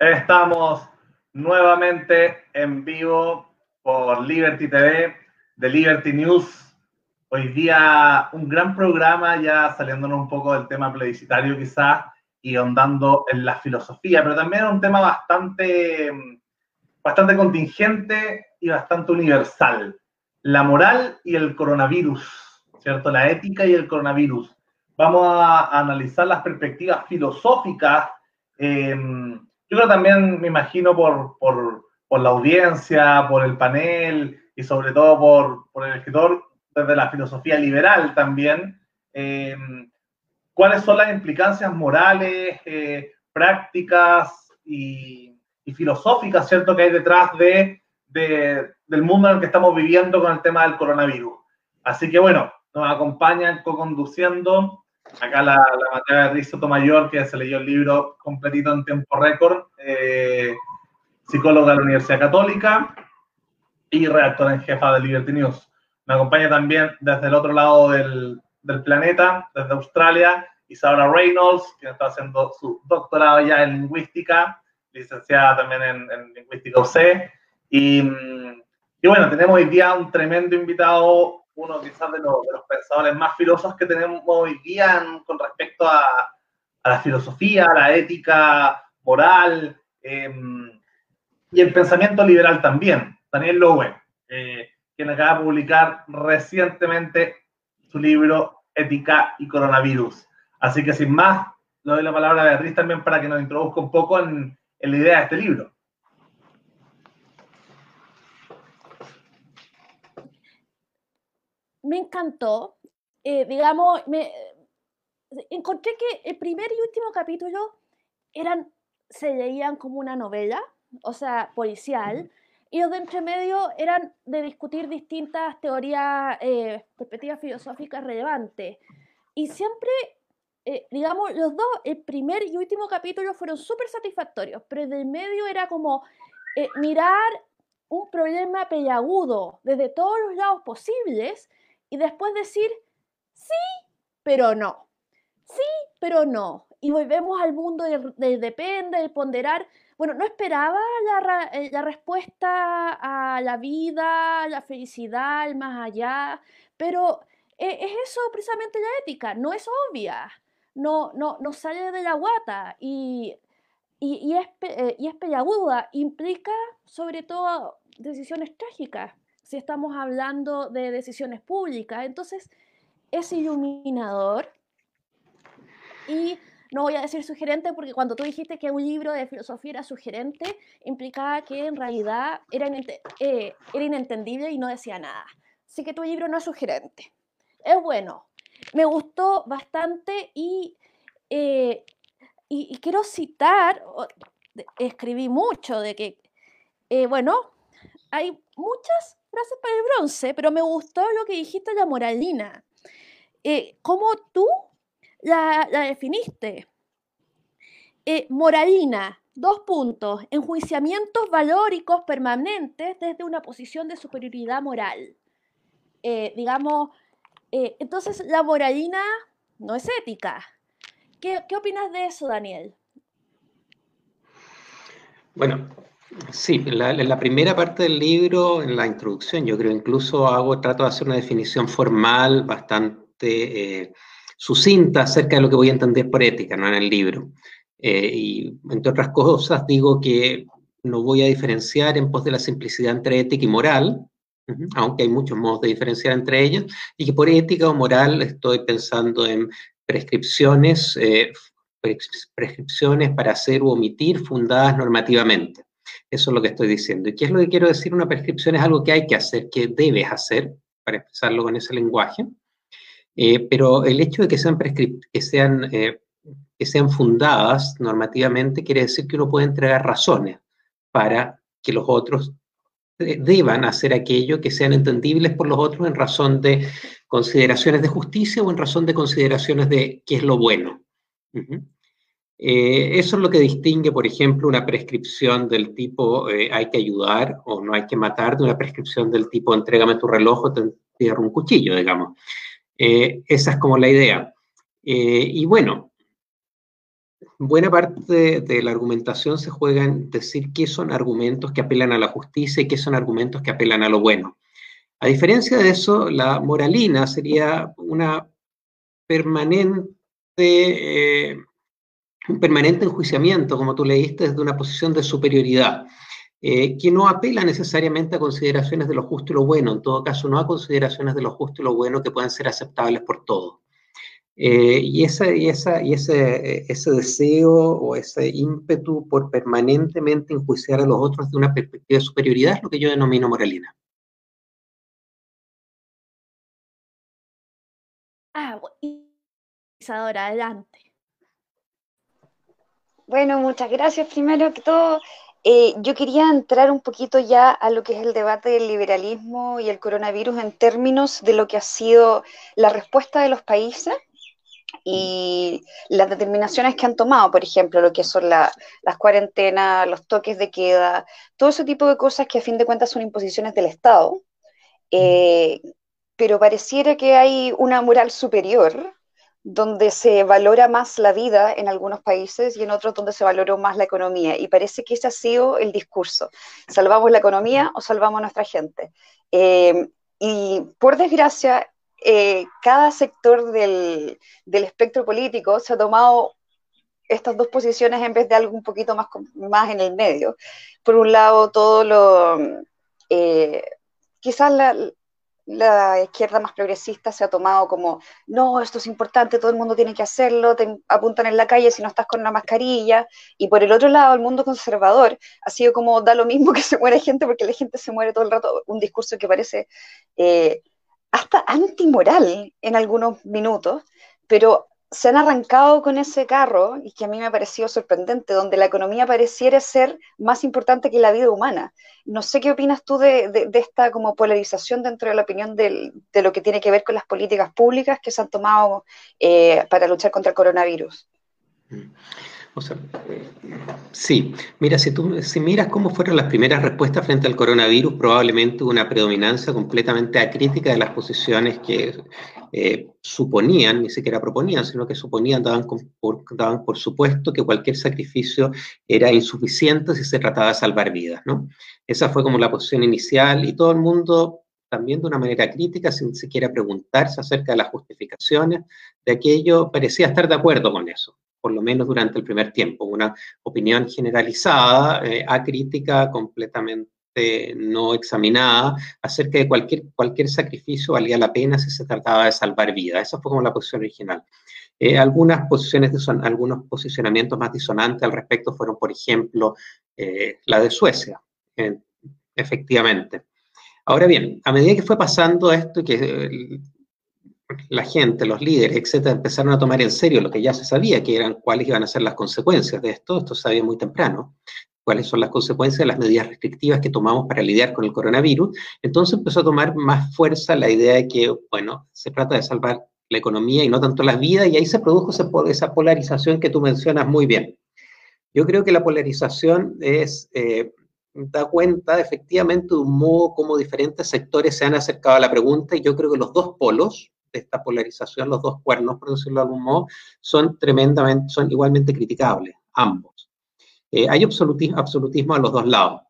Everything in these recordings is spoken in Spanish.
Estamos nuevamente en vivo por Liberty TV, de Liberty News. Hoy día un gran programa, ya saliéndonos un poco del tema plebiscitario quizás y ahondando en la filosofía, pero también un tema bastante, bastante contingente y bastante universal. La moral y el coronavirus, ¿cierto? La ética y el coronavirus. Vamos a analizar las perspectivas filosóficas. Eh, yo creo también, me imagino, por, por, por, la audiencia, por el panel y sobre todo por, por el escritor desde la filosofía liberal también, eh, cuáles son las implicancias morales, eh, prácticas y, filosóficas, ¿cierto?, que hay detrás de, de, del mundo en el que estamos viviendo con el tema del coronavirus. Así que bueno, nos acompañan co-conduciendo Acá la, la de Mayor, que se leyó el libro completito en tiempo récord, eh, psicóloga de la Universidad Católica y redactora en jefa de Liberty News. Me acompaña también desde el otro lado del, del planeta, desde Australia, Isabela Reynolds, que está haciendo su doctorado ya en lingüística, licenciada también en, en lingüística UC. Y, y bueno, tenemos hoy día un tremendo invitado uno quizás de los, pensadores más filósofos que tenemos hoy día con respecto a, la filosofía, a la ética moral em, y el pensamiento liberal también. Daniel Lowe, eh, quien acaba de publicar recientemente su libro Ética y Coronavirus. Así que sin más, le doy la palabra a Beatriz también para que nos introduzca un poco en la idea de este libro. Me encantó. Eh, digamos, me encontré que el primer y último capítulo eran, se leían como una novela, o sea, policial, y los de entre medio eran de discutir distintas teorías, eh, perspectivas filosóficas relevantes. Y siempre, eh, digamos, los dos, el primer y último capítulo fueron súper satisfactorios, pero el del medio era como mirar un problema pelagudo desde todos los lados posibles y después decir sí, pero no. Sí, pero no. Y volvemos al mundo del, depende, del ponderar. Bueno, no esperaba la, eh, la, respuesta a la vida, la felicidad, el más allá, pero eh, es eso precisamente la ética, no es obvia, no, no, no sale de la guata y, y, y es, eh, y es implica sobre todo decisiones trágicas si estamos hablando de decisiones públicas. Entonces, es iluminador y no voy a decir sugerente porque cuando tú dijiste que un libro de filosofía era sugerente, implicaba que en realidad era, eh, inentendible y no decía nada. Así que tu libro no es sugerente. Es bueno. Me gustó bastante y, eh, quiero citar, escribí mucho de que, eh, bueno, hay muchas gracias para el bronce, pero me gustó lo que dijiste la moralina. Eh, ¿Cómo tú la, definiste? Eh, moralina, dos puntos, enjuiciamientos valóricos permanentes desde una posición de superioridad moral. Eh, digamos, entonces la moralina no es ética. ¿Qué, ¿Qué opinas de eso, Daniel? Bueno, Sí, en la, primera parte del libro, en la introducción, yo creo incluso hago, trato de hacer una definición formal bastante eh, sucinta acerca de lo que voy a entender por ética, ¿no? En el libro. Eh, y entre otras cosas digo que no voy a diferenciar en pos de la simplicidad entre ética y moral, aunque hay muchos modos de diferenciar entre ellas, y que por ética o moral estoy pensando en prescripciones, eh, prescripciones para hacer u omitir fundadas normativamente. Eso es lo que estoy diciendo. ¿Y qué es lo que quiero decir? Una prescripción es algo que hay que hacer, que debes hacer, para expresarlo con ese lenguaje. Eh, pero el hecho de que sean, que, sean, eh, que sean fundadas normativamente quiere decir que uno puede entregar razones para que los otros deban hacer aquello que sean entendibles por los otros en razón de consideraciones de justicia o en razón de consideraciones de qué es lo bueno. Eh, eso es lo que distingue, por ejemplo, una prescripción del tipo eh, hay que ayudar o no hay que matar de una prescripción del tipo entrégame tu reloj o te entierro un cuchillo, digamos. Eh, esa es como la idea. y bueno, buena parte de la argumentación se juega en decir qué son argumentos que apelan a la justicia y qué son argumentos que apelan a lo bueno. A diferencia de eso, la moralina sería una permanente, un permanente enjuiciamiento, como tú leíste, desde una posición de superioridad. Eh, que no apela necesariamente a consideraciones de lo justo y lo bueno, en todo caso no a consideraciones de lo justo y lo bueno que puedan ser aceptables por todos. Eh, y, ese, y, esa, y ese, ese deseo o ese ímpetu por permanentemente enjuiciar a los otros de una perspectiva de superioridad es lo que yo denomino moralina. Ah, adelante. Bueno, muchas gracias primero que todo. Eh, yo quería entrar un poquito ya a lo que es el debate del liberalismo y el coronavirus en términos de lo que ha sido la respuesta de los países y las determinaciones que han tomado, por ejemplo, lo que son las cuarentenas, los toques de queda, todo ese tipo de cosas que a fin de cuentas son imposiciones del Estado, eh, pero pareciera que hay una moral superior donde se valora más la vida en algunos países y en otros donde se valoró más la economía. Y parece que ese ha sido el discurso. ¿Salvamos la economía o salvamos a nuestra gente? Eh, y por desgracia, eh, cada sector del, espectro político se ha tomado estas dos posiciones en vez de algo un poquito más, más en el medio. Por un lado, todo lo... Eh, quizás la, la izquierda más progresista se ha tomado como, no, esto es importante, todo el mundo tiene que hacerlo, te apuntan en la calle si no estás con una mascarilla, y por el otro lado, el mundo conservador ha sido como, da lo mismo que se muere gente porque la gente se muere todo el rato, un discurso que parece eh, hasta antimoral en algunos minutos, pero se han arrancado con ese carro, y que a mí me ha parecido sorprendente, donde la economía pareciera ser más importante que la vida humana. No sé qué opinas tú de, esta como polarización dentro de la opinión de lo que tiene que ver con las políticas públicas que se han tomado eh, para luchar contra el coronavirus. Mm. O sí, mira, si tú si miras cómo fueron las primeras respuestas frente al coronavirus, probablemente una predominancia completamente acrítica de las posiciones que eh, suponían, ni siquiera proponían, sino que suponían, daban, por, daban por supuesto que cualquier sacrificio era insuficiente si se trataba de salvar vidas, ¿no? Esa fue como la posición inicial y todo el mundo también de una manera crítica, sin siquiera preguntarse acerca de las justificaciones de aquello, parecía estar de acuerdo con eso por lo menos durante el primer tiempo, una opinión generalizada, eh, acrítica, completamente no examinada, acerca de cualquier, cualquier sacrificio valía la pena si se trataba de salvar vidas. Esa fue como la posición original. Eh, algunas posiciones, algunos posicionamientos más disonantes al respecto fueron, por ejemplo, eh, la de Suecia, efectivamente. Ahora bien, a medida que fue pasando esto, que la gente, los líderes, etcétera, empezaron a tomar en serio lo que ya se sabía, que eran cuáles iban a ser las consecuencias de esto, esto se sabía muy temprano, cuáles son las consecuencias de las medidas restrictivas que tomamos para lidiar con el coronavirus, entonces empezó a tomar más fuerza la idea de que, bueno, se trata de salvar la economía y no tanto las vidas, y ahí se produjo esa polarización que tú mencionas muy bien. Yo creo que la polarización es, eh, da cuenta efectivamente de un modo como diferentes sectores se han acercado a la pregunta, y yo creo que los dos polos, de esta polarización, los dos cuernos, por decirlo de algún modo, son tremendamente, son igualmente criticables, ambos. Eh, hay absolutismo, absolutismo a los dos lados.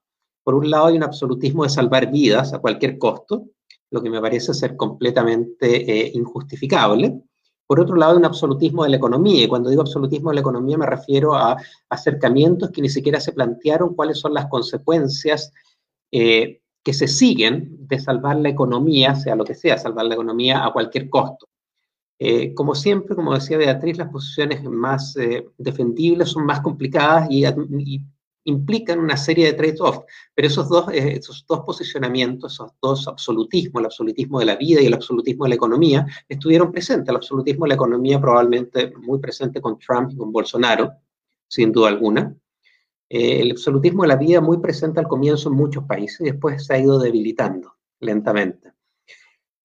Por un lado hay un absolutismo de salvar vidas a cualquier costo, lo que me parece ser completamente eh, injustificable. Por otro lado, hay un absolutismo de la economía, y cuando digo absolutismo de la economía me refiero a acercamientos que ni siquiera se plantearon cuáles son las consecuencias eh, que se siguen de salvar la economía, sea lo que sea, salvar la economía a cualquier costo. Eh, como siempre, como decía Beatriz, las posiciones más eh, defendibles son más complicadas y, implican una serie de trade-offs, pero esos dos, eh, esos dos posicionamientos, esos dos absolutismos, el absolutismo de la vida y el absolutismo de la economía, estuvieron presentes. El absolutismo de la economía probablemente muy presente con Trump y con Bolsonaro, sin duda alguna. Eh, el absolutismo de la vida muy presente al comienzo en muchos países y después se ha ido debilitando lentamente.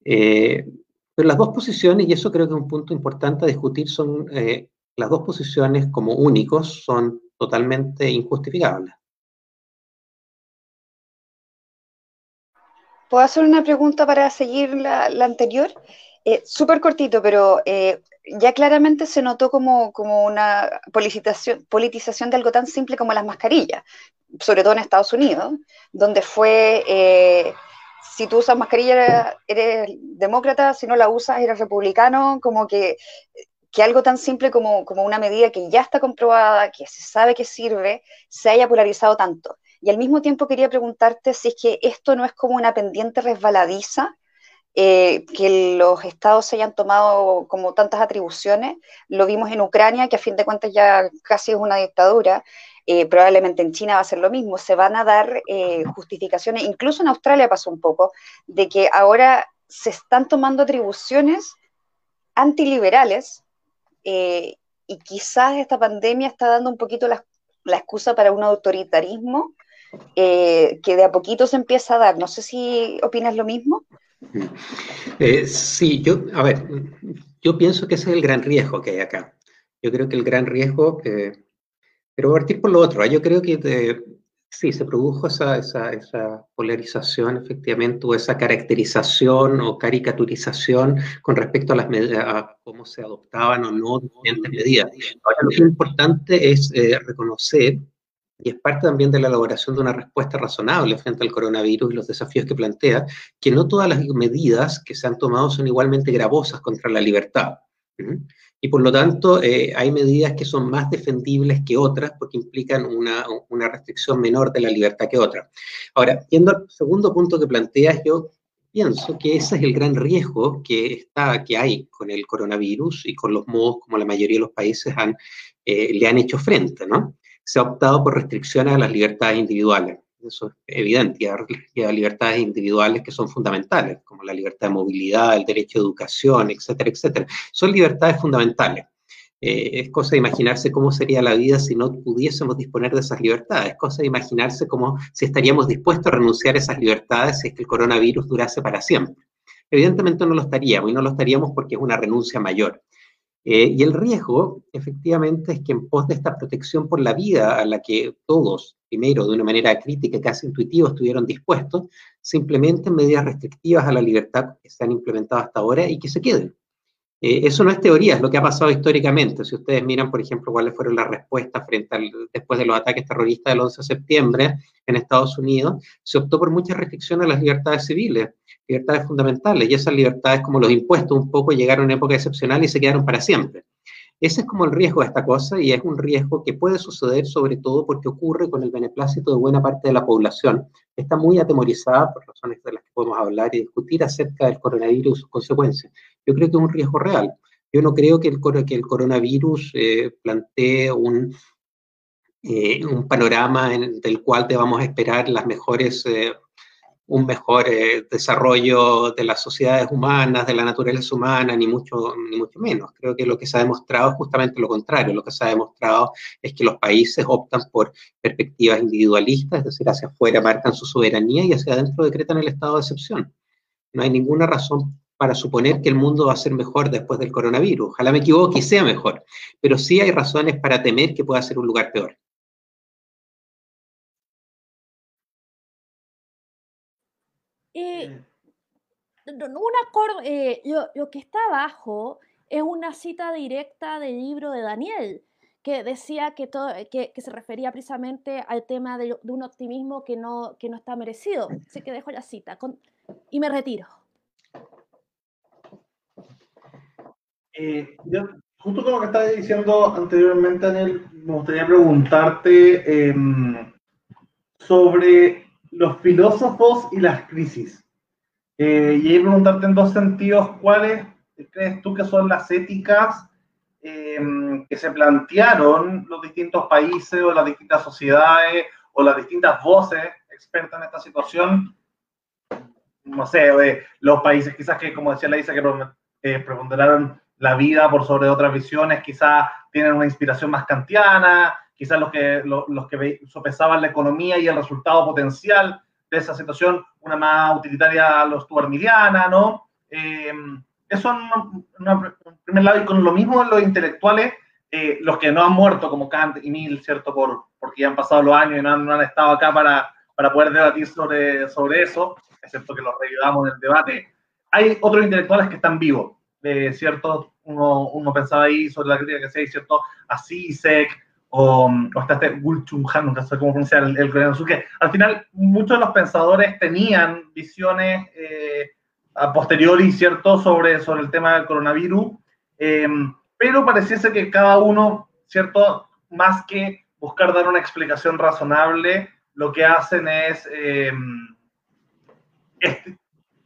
Eh, pero las dos posiciones, y eso creo que es un punto importante a discutir, son eh, las dos posiciones como únicos son totalmente injustificables. ¿Puedo hacer una pregunta para seguir la, anterior? Súper cortito, pero ya claramente se notó como, como una politización, de algo tan simple como las mascarillas, sobre todo en Estados Unidos, donde fue, eh, si tú usas mascarilla eres demócrata, si no la usas eres republicano, como que, que algo tan simple como, como una medida que ya está comprobada, que se sabe que sirve, se haya polarizado tanto. Y al mismo tiempo quería preguntarte si es que esto no es como una pendiente resbaladiza eh, que los estados se hayan tomado como tantas atribuciones. Lo vimos en Ucrania, que a fin de cuentas ya casi es una dictadura. Eh, probablemente en China va a ser lo mismo. Se van a dar eh, justificaciones, incluso en Australia pasó un poco, de que ahora se están tomando atribuciones antiliberales y quizás esta pandemia está dando un poquito la, la excusa para un autoritarismo que de a poquito se empieza a dar. No sé si opinas lo mismo. Eh, sí, yo, a ver, yo pienso que ese es el gran riesgo que hay acá. Yo creo que el gran riesgo, eh, pero partir por lo otro, ¿eh? yo creo que sí, se produjo esa, esa, esa, polarización, efectivamente, o esa caracterización o caricaturización con respecto a, las a cómo se adoptaban o no diferentes medidas. Ahora, lo que es importante es reconocer y es parte también de la elaboración de una respuesta razonable frente al coronavirus y los desafíos que plantea, que no todas las medidas que se han tomado son igualmente gravosas contra la libertad. Y por lo tanto, eh, hay medidas que son más defendibles que otras porque implican una, una, restricción menor de la libertad que otra. Ahora, yendo al segundo punto que planteas, yo pienso que ese es el gran riesgo que, está, que hay con el coronavirus y con los modos como la mayoría de los países han, eh, le han hecho frente, ¿no? Se ha optado por restricciones a las libertades individuales. Eso es evidente, y a libertades individuales que son fundamentales, como la libertad de movilidad, el derecho a educación, etcétera, etcétera. Son libertades fundamentales. Eh, es cosa de imaginarse cómo sería la vida si no pudiésemos disponer de esas libertades. Es cosa de imaginarse cómo si estaríamos dispuestos a renunciar a esas libertades si es que el coronavirus durase para siempre. Evidentemente no lo estaríamos, y no lo estaríamos porque es una renuncia mayor. Eh, y el riesgo, efectivamente, es que en pos de esta protección por la vida a la que todos, primero de una manera crítica, casi intuitiva, estuvieron dispuestos, simplemente medidas restrictivas a la libertad que se han implementado hasta ahora y que se queden. Eh, eso no es teoría, es lo que ha pasado históricamente. Si ustedes miran, por ejemplo, cuáles fueron las respuestas frente al, después de los ataques terroristas del 11 de septiembre en Estados Unidos, se optó por muchas restricciones a las libertades civiles, libertades fundamentales, y esas libertades, como los impuestos, un poco llegaron en época excepcional y se quedaron para siempre. Ese es como el riesgo de esta cosa y es un riesgo que puede suceder sobre todo porque ocurre con el beneplácito de buena parte de la población, está muy atemorizada por razones de las que podemos hablar y discutir acerca del coronavirus y sus consecuencias. Yo creo que es un riesgo real. Yo no creo que el, que el coronavirus eh, plantee un, eh, un panorama en, del cual debamos esperar las mejores eh, un mejor eh, desarrollo de las sociedades humanas, de la naturaleza humana, ni mucho, ni mucho menos. Creo que lo que se ha demostrado es justamente lo contrario. Lo que se ha demostrado es que los países optan por perspectivas individualistas, es decir, hacia afuera marcan su soberanía y hacia adentro decretan el estado de excepción. No hay ninguna razón para suponer que el mundo va a ser mejor después del coronavirus. Ojalá me equivoque y sea mejor, pero sí hay razones para temer que pueda ser un lugar peor. Eh, eh, lo, que está abajo es una cita directa del libro de Daniel, que decía que, todo, que, se refería precisamente al tema de, un optimismo que no, que no está merecido. Así que dejo la cita y me retiro. Eh, justo como que estaba diciendo anteriormente, Daniel, me gustaría preguntarte em, sobre los filósofos y las crisis. Eh, y ahí preguntarte en dos sentidos, ¿cuáles crees tú que son las éticas em, que se plantearon los distintos países o las distintas sociedades o las distintas voces expertas en esta situación? No sé, los países quizás que, como decía la Isa, que eh, preponderaron la vida por sobre otras visiones, quizás tienen una inspiración más kantiana, quizás los que, los, que sopesaban la economía y el resultado potencial de esa situación, una más utilitaria a los tuarmiliana, ¿no? Eh, eso en, primer lado, y con lo mismo los intelectuales, eh, los que no han muerto, como Kant y Mill, ¿cierto? Por, porque ya han pasado los años y no han, estado acá para, para poder debatir sobre, sobre eso, excepto que los reayudamos en el debate. Hay otros intelectuales que están vivos, de ciertos uno, uno pensaba ahí sobre la crítica que hizo, ¿cierto? A CISEC, o, o hasta este Gulchum Han, nunca sé cómo pronunciar el, el coreano que al final muchos de los pensadores tenían visiones eh, a posteriori, ¿cierto?, sobre, sobre el tema del coronavirus, eh, pero pareciese que cada uno, ¿cierto?, más que buscar dar una explicación razonable, lo que hacen es, eh, es,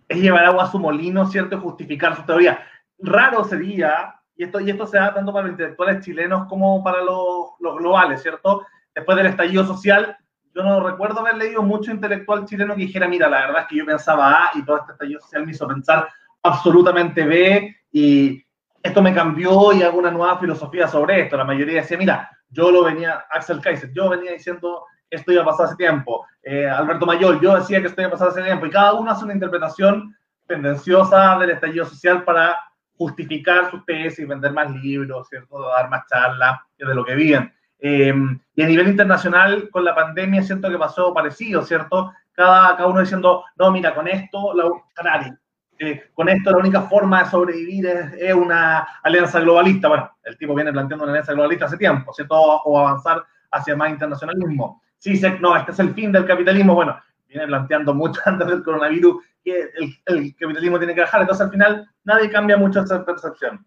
llevar agua a su molino, ¿cierto?, justificar su teoría. Raro sería y esto, y esto se da tanto para los intelectuales chilenos como para los, los globales, ¿cierto? Después del estallido social, yo no recuerdo haber leído mucho intelectual chileno que dijera, mira, la verdad es que yo pensaba A y todo este estallido social me hizo pensar absolutamente B y esto me cambió y hago una nueva filosofía sobre esto. La mayoría decía, mira, yo lo venía, Axel Kaiser, yo venía diciendo esto iba a pasar hace tiempo. Eh, Alberto Mayor, yo decía que esto iba a pasar hace tiempo. Y cada uno hace una interpretación tendenciosa del estallido social para justificar sus tesis, vender más libros, ¿cierto? dar más charlas de lo que viven. Eh, y a nivel internacional, con la pandemia, siento que pasó parecido, ¿cierto? Cada, cada uno diciendo, no, mira, con esto, la, eh, con esto la única forma de sobrevivir es, es, una alianza globalista. Bueno, el tipo viene planteando una alianza globalista hace tiempo, ¿cierto? O avanzar hacia más internacionalismo. Sí, no, este es el fin del capitalismo. Bueno, viene planteando mucho antes del coronavirus que el, capitalismo tiene que bajar. Entonces, al final, nadie cambia mucho esa percepción.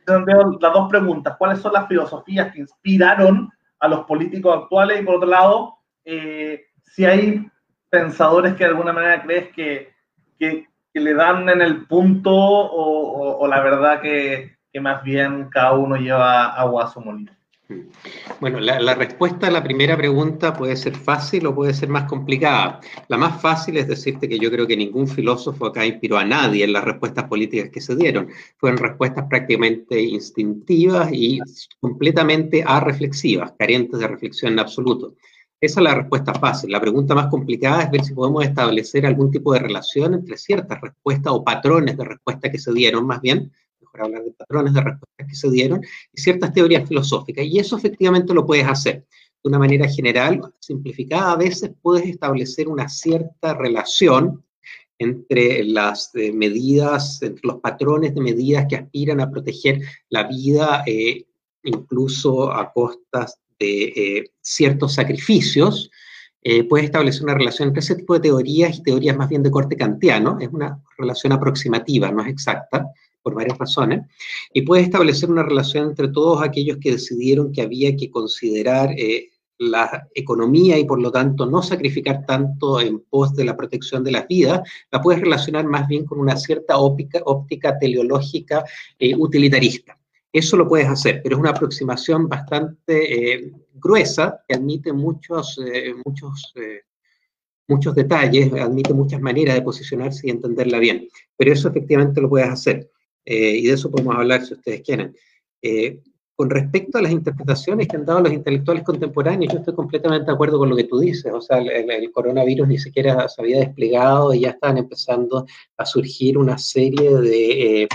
Entonces, veo las dos preguntas. ¿Cuáles son las filosofías que inspiraron a los políticos actuales? Y por otro lado, eh, si hay pensadores que de alguna manera crees que, que, le dan en el punto o, la verdad que, más bien cada uno lleva agua a su molino. Bueno, la, respuesta a la primera pregunta puede ser fácil o puede ser más complicada. La más fácil es decirte que yo creo que ningún filósofo acá inspiró a nadie en las respuestas políticas que se dieron. Fueron respuestas prácticamente instintivas y completamente arreflexivas, carentes de reflexión en absoluto. Esa es la respuesta fácil. La pregunta más complicada es ver si podemos establecer algún tipo de relación entre ciertas respuestas o patrones de respuesta que se dieron, más bien, mejor hablar de patrones de respuestas que se dieron, y ciertas teorías filosóficas. Y eso efectivamente lo puedes hacer. De una manera general, simplificada, a veces puedes establecer una cierta relación entre las eh, medidas, entre los patrones de medidas que aspiran a proteger la vida, eh, incluso a costas de eh, ciertos sacrificios, eh, puedes establecer una relación entre ese tipo de teorías y teorías más bien de corte kantiano. Es una relación aproximativa, no es exacta, por varias razones. Y puedes establecer una relación entre todos aquellos que decidieron que había que considerar eh, la economía y por lo tanto no sacrificar tanto en pos de la protección de las vidas, la puedes relacionar más bien con una cierta óptica, teleológica eh, utilitarista. Eso lo puedes hacer, pero es una aproximación bastante eh, gruesa que admite muchos, muchos, muchos detalles, admite muchas maneras de posicionarse y entenderla bien. Pero eso efectivamente lo puedes hacer. Y de eso podemos hablar si ustedes quieren. con respecto a las interpretaciones que han dado los intelectuales contemporáneos, yo estoy completamente de acuerdo con lo que tú dices. O sea, el, el coronavirus ni siquiera se había desplegado y ya están empezando a surgir una serie de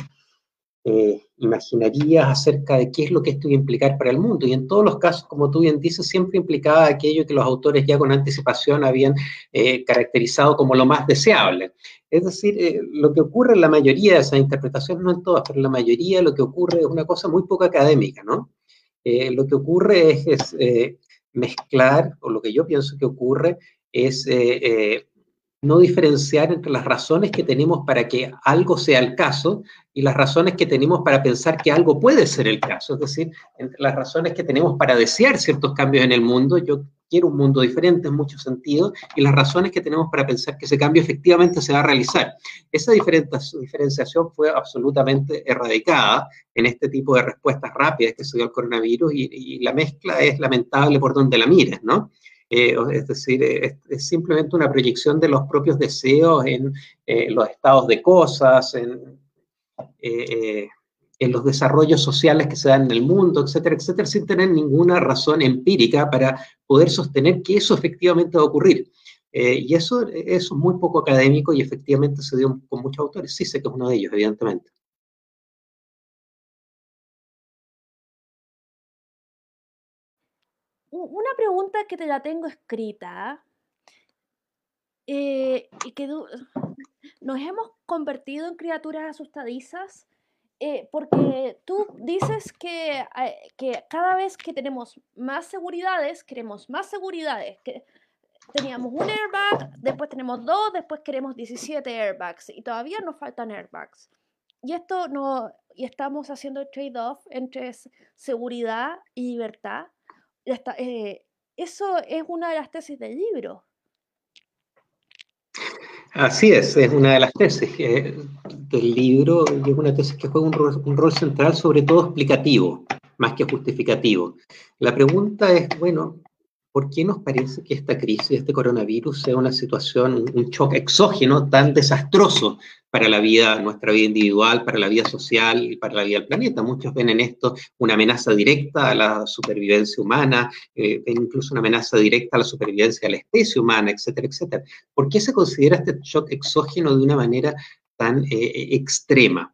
eh, imaginarías acerca de qué es lo que esto iba a implicar para el mundo. Y en todos los casos, como tú bien dices, siempre implicaba aquello que los autores ya con anticipación habían eh, caracterizado como lo más deseable. Es decir, eh, lo que ocurre en la mayoría de esas interpretaciones, no en todas, pero en la mayoría lo que ocurre es una cosa muy poco académica, ¿no? Eh, lo que ocurre es, es mezclar, o lo que yo pienso que ocurre es no diferenciar entre las razones que tenemos para que algo sea el caso y las razones que tenemos para pensar que algo puede ser el caso. Es decir, entre las razones que tenemos para desear ciertos cambios en el mundo, yo quiero un mundo diferente en muchos sentidos, y las razones que tenemos para pensar que ese cambio efectivamente se va a realizar. Esa diferenciación fue absolutamente erradicada en este tipo de respuestas rápidas que se dio al coronavirus y, y la mezcla es lamentable por donde la mires, ¿no? Eh, es decir, es, es, simplemente una proyección de los propios deseos en eh, los estados de cosas, en, eh, los desarrollos sociales que se dan en el mundo, etcétera, etcétera, sin tener ninguna razón empírica para poder sostener que eso efectivamente va a ocurrir. y eso es muy poco académico y efectivamente se dio con muchos autores. Sí sé que es uno de ellos, evidentemente. Una pregunta que te la tengo escrita eh, y que nos hemos convertido en criaturas asustadizas eh, porque tú dices que, eh, que cada vez que tenemos más seguridades, queremos más seguridades. Que teníamos un airbag, después tenemos dos, después queremos 17 airbags y todavía nos faltan airbags. Y esto no, y estamos haciendo trade-off entre seguridad y libertad. Eh, eso es una de las tesis del libro. Así es, es una de las tesis del libro es una tesis que juega un rol, central, sobre todo explicativo, más que justificativo. La pregunta es, bueno, ¿por qué nos parece que esta crisis, este coronavirus, sea una situación, un shock exógeno tan desastroso para la vida, nuestra vida individual, para la vida social y para la vida del planeta. Muchos ven en esto una amenaza directa a la supervivencia humana, eh, incluso una amenaza directa a la supervivencia de la especie humana, etcétera, etcétera. ¿Por qué se considera este shock exógeno de una manera tan eh, extrema?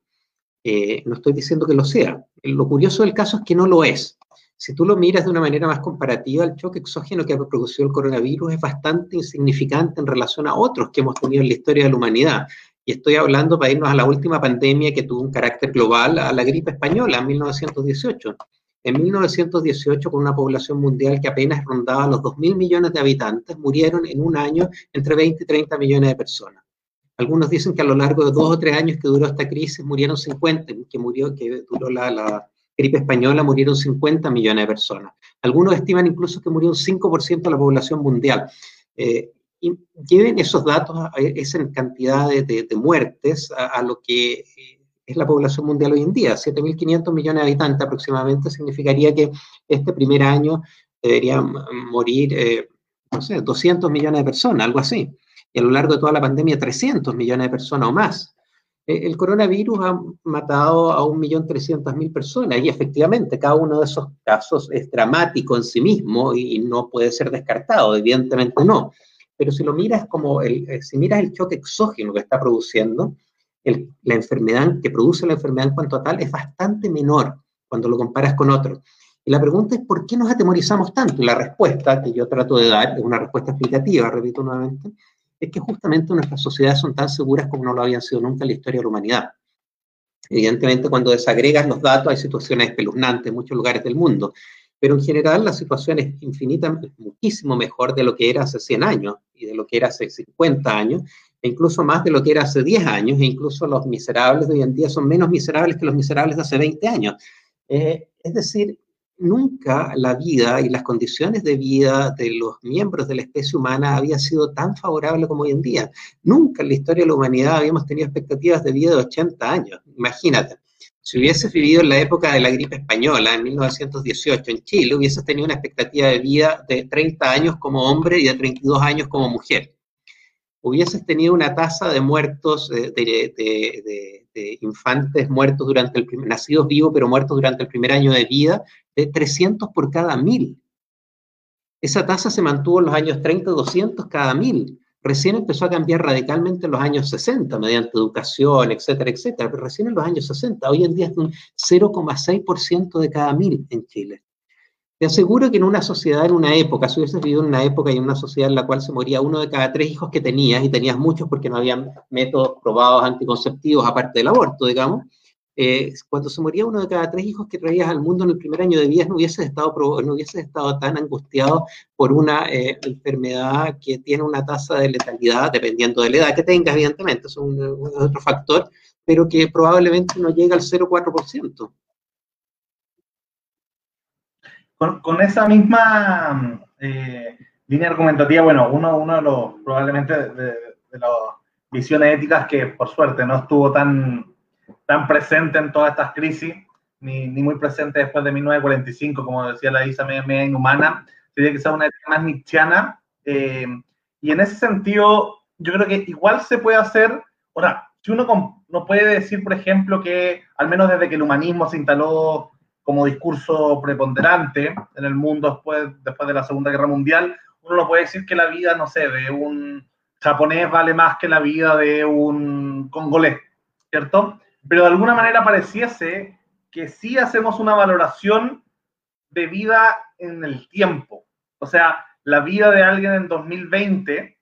Eh, no estoy diciendo que lo sea. Lo curioso del caso es que no lo es. Si tú lo miras de una manera más comparativa, el choque exógeno que ha producido el coronavirus es bastante insignificante en relación a otros que hemos tenido en la historia de la humanidad. Y estoy hablando para irnos a la última pandemia que tuvo un carácter global, a la gripe española en 1918. En 1918, con una población mundial que apenas rondaba los 2.000 millones de habitantes, murieron en un año entre 20 y 30 millones de personas. Algunos dicen que a lo largo de dos o tres años que duró esta crisis murieron 50, que murió, que duró la, gripe española murieron 50 millones de personas. Algunos estiman incluso que murió un 5% de la población mundial. Eh, y lleven esos datos, esa cantidad de, muertes a, lo que eh, es la población mundial hoy en día. 7.500 millones de habitantes aproximadamente significaría que este primer año deberían morir, eh, no sé, 200 millones de personas, algo así. Y a lo largo de toda la pandemia, 300 millones de personas o más. Eh, el coronavirus ha matado a 1.300.000 personas y efectivamente cada uno de esos casos es dramático en sí mismo y no puede ser descartado, evidentemente no pero si lo miras como, el, eh, si miras el choque exógeno que está produciendo, la enfermedad que produce la enfermedad en cuanto a tal es bastante menor cuando lo comparas con otros. Y la pregunta es, ¿por qué nos atemorizamos tanto? Y la respuesta que yo trato de dar, es una respuesta explicativa, repito nuevamente, es que justamente nuestras sociedades son tan seguras como no lo habían sido nunca en la historia de la humanidad. Evidentemente, cuando desagregas los datos, hay situaciones espeluznantes en muchos lugares del mundo, pero en general la situación es infinitamente, muchísimo mejor de lo que era hace 100 años y de lo que era hace 50 años, e incluso más de lo que era hace 10 años, e incluso los miserables de hoy en día son menos miserables que los miserables de hace 20 años. Eh, es decir, nunca la vida y las condiciones de vida de los miembros de la especie humana había sido tan favorable como hoy en día. Nunca en la historia de la humanidad habíamos tenido expectativas de vida de 80 años, imagínate. Si hubieses vivido en la época de la gripe española, en 1918, en Chile, hubieses tenido una expectativa de vida de 30 años como hombre y de 32 años como mujer. Hubieses tenido una tasa de muertos, de, infantes muertos durante el primer, nacidos vivos, pero muertos durante el primer año de vida, de 300 por cada mil. Esa tasa se mantuvo en los años 30, 200 cada mil recién empezó a cambiar radicalmente en los años 60, mediante educación, etcétera, etcétera, pero recién en los años 60, hoy en día es un 0,6% de cada mil en Chile. Te aseguro que en una sociedad, en una época, si hubieses vivido en una época y en una sociedad en la cual se moría uno de cada tres hijos que tenías, y tenías muchos porque no había métodos probados anticonceptivos aparte del aborto, digamos, eh, cuando se moría uno de cada tres hijos que traías al mundo en el primer año de vida, no hubieses estado, no hubieses estado tan angustiado por una eh, enfermedad que tiene una tasa de letalidad, dependiendo de la edad que tengas, evidentemente, es un, otro factor, pero que probablemente no llega al 0,4%. Con, con esa misma eh, línea argumentativa, bueno, uno, uno de los, probablemente de, de las visiones éticas que por suerte no estuvo tan tan presente en todas estas crisis, ni, ni, muy presente después de 1945, como decía la Isa, media, inhumana, sería quizá una ética más nietzscheana. Eh, y en ese sentido, yo creo que igual se puede hacer, ahora, si uno no puede decir, por ejemplo, que al menos desde que el humanismo se instaló como discurso preponderante en el mundo después, después de la Segunda Guerra Mundial, uno no puede decir que la vida, no sé, de un japonés vale más que la vida de un congolés, ¿cierto? pero de alguna manera pareciese que sí hacemos una valoración de vida en el tiempo. O sea, la vida de alguien en 2020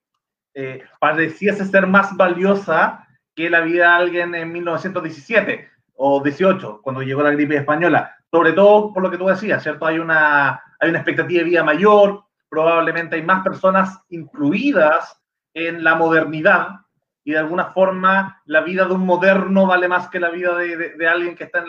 eh, pareciese ser más valiosa que la vida de alguien en 1917. o 18, cuando llegó la gripe española. Sobre todo por lo que tú decías, ¿cierto? Hay una, hay una expectativa de vida mayor, probablemente hay más personas incluidas en la modernidad y de alguna forma la vida de un moderno vale más que la vida de, alguien que está en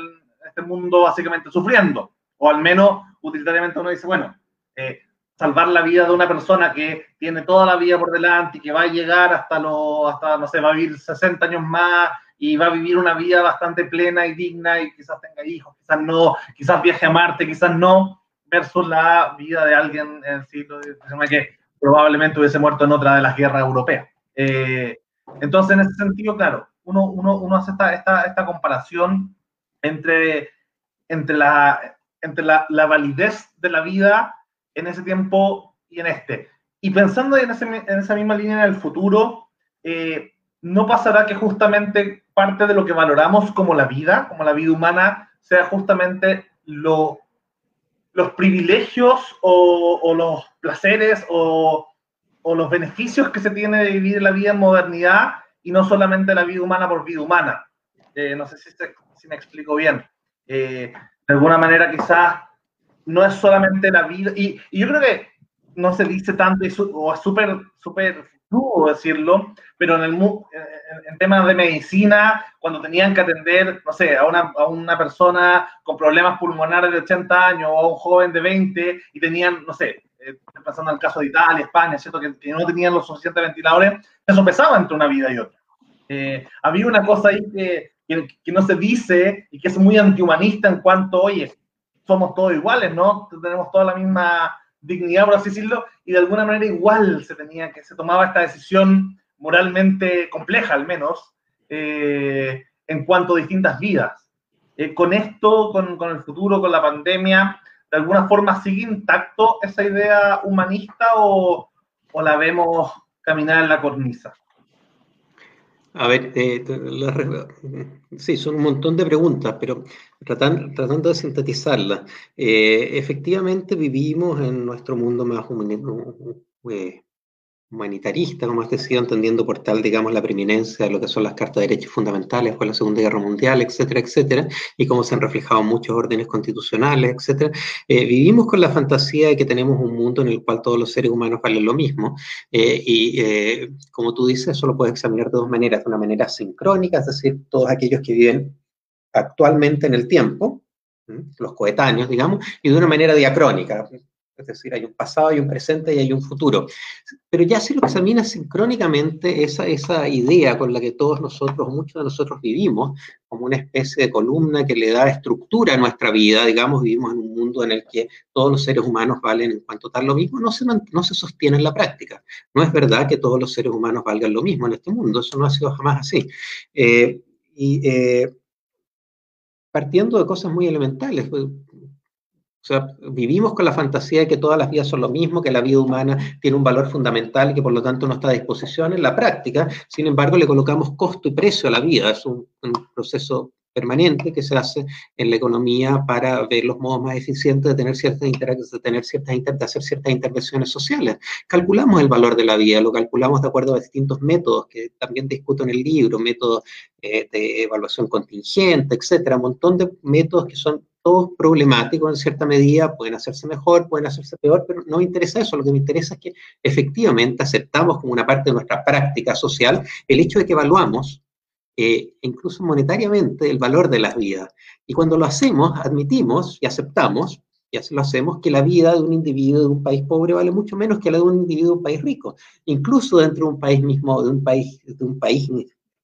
este mundo básicamente sufriendo. O al menos utilitariamente uno dice, bueno, eh, salvar la vida de una persona que tiene toda la vida por delante y que va a llegar hasta, lo, hasta, no sé, va a vivir 60 años más y va a vivir una vida bastante plena y digna y quizás tenga hijos, quizás no, quizás viaje a Marte, quizás no, versus la vida de alguien en el siglo XIX que probablemente hubiese muerto en otra de las guerras europeas. Eh, entonces, en ese sentido, claro, uno, uno, uno hace esta, esta, esta, comparación entre, entre, la, entre la, la validez de la vida en ese tiempo y en este. Y pensando en, en esa misma línea en el futuro, eh, ¿no pasará que justamente parte de lo que valoramos como la vida, como la vida humana, sea justamente lo, los privilegios o, los placeres o, los beneficios que se tiene de vivir la vida en modernidad y no solamente la vida humana por vida humana? Eh, no sé si, si, me explico bien. Eh, de alguna manera quizás no es solamente la vida, y, yo creo que no se dice tanto, o es súper, súper duro decirlo, pero en, el, en, temas de medicina, cuando tenían que atender, no sé, a una, a una persona con problemas pulmonares de 80 años o a un joven de 20 y tenían, no sé, eh, pasando el caso de Italia, España, ¿cierto? Que, no tenían los suficientes ventiladores, eso pesaba entre una vida y otra. Eh, había una cosa ahí que, que, que, no se dice y que es muy antihumanista en cuanto, oye, somos todos iguales, ¿no? Tenemos toda la misma dignidad, por así decirlo, y de alguna manera igual se tenía que, se tomaba esta decisión moralmente compleja, al menos, eh, en cuanto a distintas vidas. Eh, con esto, con, con, el futuro, con la pandemia, ¿de alguna forma sigue intacto esa idea humanista o, o la vemos caminar en la cornisa? A ver, eh, sí, son un montón de preguntas, pero tratando, tratando de sintetizarlas. Eh, efectivamente vivimos en nuestro mundo más eh, humanitarista, como has decidido, entendiendo por tal, digamos, la preeminencia de lo que son las cartas de derechos fundamentales con la Segunda Guerra Mundial, etcétera, etcétera, y cómo se han reflejado muchos órdenes constitucionales, etcétera. Eh, vivimos con la fantasía de que tenemos un mundo en el cual todos los seres humanos valen lo mismo, eh, y eh, como tú dices, eso lo puedes examinar de dos maneras, de una manera sincrónica, es decir, todos aquellos que viven actualmente en el tiempo, los coetáneos, digamos, y de una manera diacrónica, es decir, hay un pasado, hay un presente y hay un futuro. Pero ya si lo examina sincrónicamente, esa, esa idea con la que todos nosotros, muchos de nosotros vivimos, como una especie de columna que le da estructura a nuestra vida, digamos, vivimos en un mundo en el que todos los seres humanos valen en cuanto tal lo mismo, no se, no se sostiene en la práctica. No es verdad que todos los seres humanos valgan lo mismo en este mundo, eso no ha sido jamás así. Eh, y eh, partiendo de cosas muy elementales, o sea, vivimos con la fantasía de que todas las vidas son lo mismo, que la vida humana tiene un valor fundamental y que por lo tanto no está a disposición en la práctica. Sin embargo, le colocamos costo y precio a la vida. Es un, proceso permanente que se hace en la economía para ver los modos más eficientes de tener ciertas de tener ciertas de hacer ciertas intervenciones sociales. Calculamos el valor de la vida, lo calculamos de acuerdo a distintos métodos que también discuto en el libro, métodos eh, de evaluación contingente, etcétera, un montón de métodos que son todos problemáticos en cierta medida, pueden hacerse mejor, pueden hacerse peor, pero no me interesa eso, lo que me interesa es que efectivamente aceptamos como una parte de nuestra práctica social el hecho de que evaluamos eh, incluso monetariamente el valor de las vidas. Y cuando lo hacemos, admitimos y aceptamos, y así lo hacemos, que la vida de un individuo de un país pobre vale mucho menos que la de un individuo de un país rico. Incluso dentro de un país mismo, de un país, de un país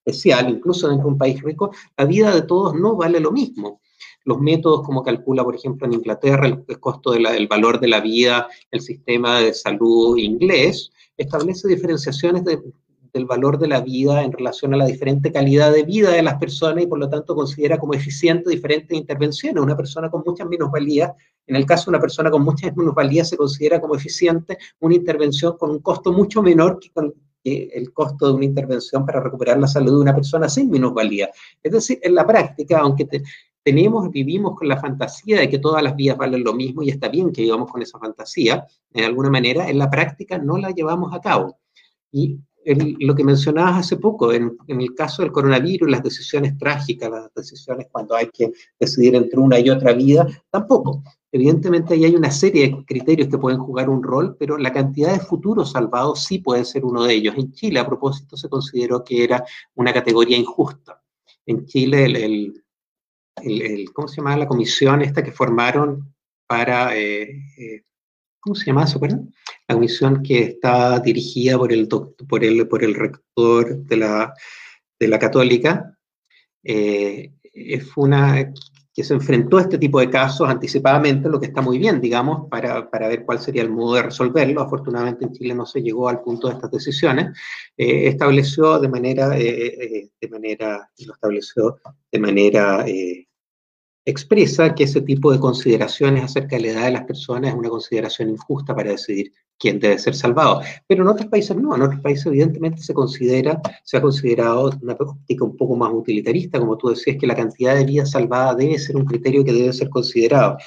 especial, incluso dentro de un país rico, la vida de todos no vale lo mismo los métodos como calcula, por ejemplo, en Inglaterra el, costo del valor de la vida, el sistema de salud inglés, establece diferenciaciones del valor de la vida en relación a la diferente calidad de vida de las personas y por lo tanto considera como eficiente diferentes intervenciones. Una persona con muchas minusvalías, en el caso de una persona con muchas minusvalías, se considera como eficiente una intervención con un costo mucho menor que, el costo de una intervención para recuperar la salud de una persona sin minusvalía. Es decir, en la práctica, aunque te, tenemos, vivimos con la fantasía de que todas las vidas valen lo mismo y está bien que vivamos con esa fantasía, de alguna manera, en la práctica no la llevamos a cabo. Y lo que mencionabas hace poco, en, el caso del coronavirus, las decisiones trágicas, las decisiones cuando hay que decidir entre una y otra vida, tampoco. Evidentemente ahí hay una serie de criterios que pueden jugar un rol, pero la cantidad de futuros salvados sí puede ser uno de ellos. En Chile, a propósito, se consideró que era una categoría injusta. En Chile, el, ¿cómo se llama? La comisión esta que formaron para, eh, eh, ¿cómo se llama? ¿Se acuerdan? La comisión que está dirigida por el, por el, por el rector de la, de la Católica, eh, fue una que se enfrentó a este tipo de casos anticipadamente, lo que está muy bien, digamos, para, para, ver cuál sería el modo de resolverlo. Afortunadamente en Chile no se llegó al punto de estas decisiones. Eh, estableció de manera, eh, eh, de manera, lo estableció de manera expresa que ese tipo de consideraciones acerca de la edad de las personas es una consideración injusta para decidir quién debe ser salvado. Pero en otros países no, en otros países evidentemente se considera, se ha considerado una óptica un poco más utilitarista, como tú decías, que la cantidad de vidas salvadas debe ser un criterio que debe ser considerado.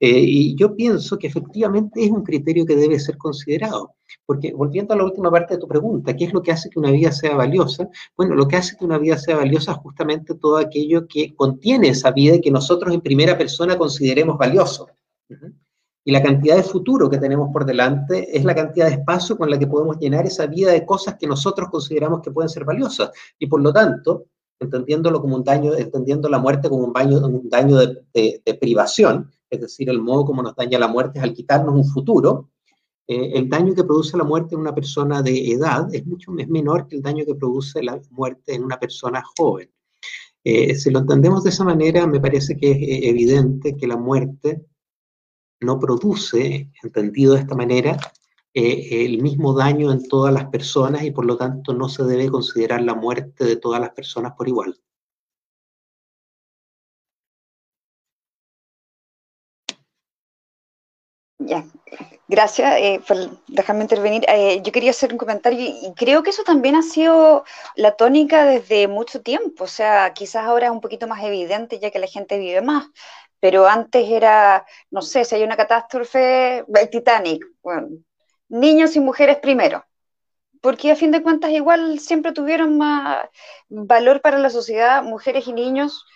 Eh, y yo pienso que efectivamente es un criterio que debe ser considerado. Porque volviendo a la última parte de tu pregunta, ¿qué es lo que hace que una vida sea valiosa? Bueno, lo que hace que una vida sea valiosa es justamente todo aquello que contiene esa vida y que nosotros en primera persona consideremos valioso. Y la cantidad de futuro que tenemos por delante es la cantidad de espacio con la que podemos llenar esa vida de cosas que nosotros consideramos que pueden ser valiosas. Y por lo tanto, entendiéndolo como un daño, entendiendo la muerte como un daño, un daño de, privación, es decir, el modo como nos daña la muerte es al quitarnos un futuro, eh, el daño que produce la muerte en una persona de edad es mucho menor que el daño que produce la muerte en una persona joven. Eh, si lo entendemos de esa manera, me parece que es eh, evidente que la muerte no produce, entendido de esta manera, el mismo daño en todas las personas y por lo tanto no se debe considerar la muerte de todas las personas por igual. Ya, gracias eh, por dejarme intervenir. Eh, yo quería hacer un comentario y creo que eso también ha sido la tónica desde mucho tiempo. O sea, quizás ahora es un poquito más evidente ya que la gente vive más, pero antes era, no sé, si hay una catástrofe, el Titanic, bueno, niños y mujeres primero, porque a fin de cuentas igual siempre tuvieron más valor para la sociedad mujeres y niños,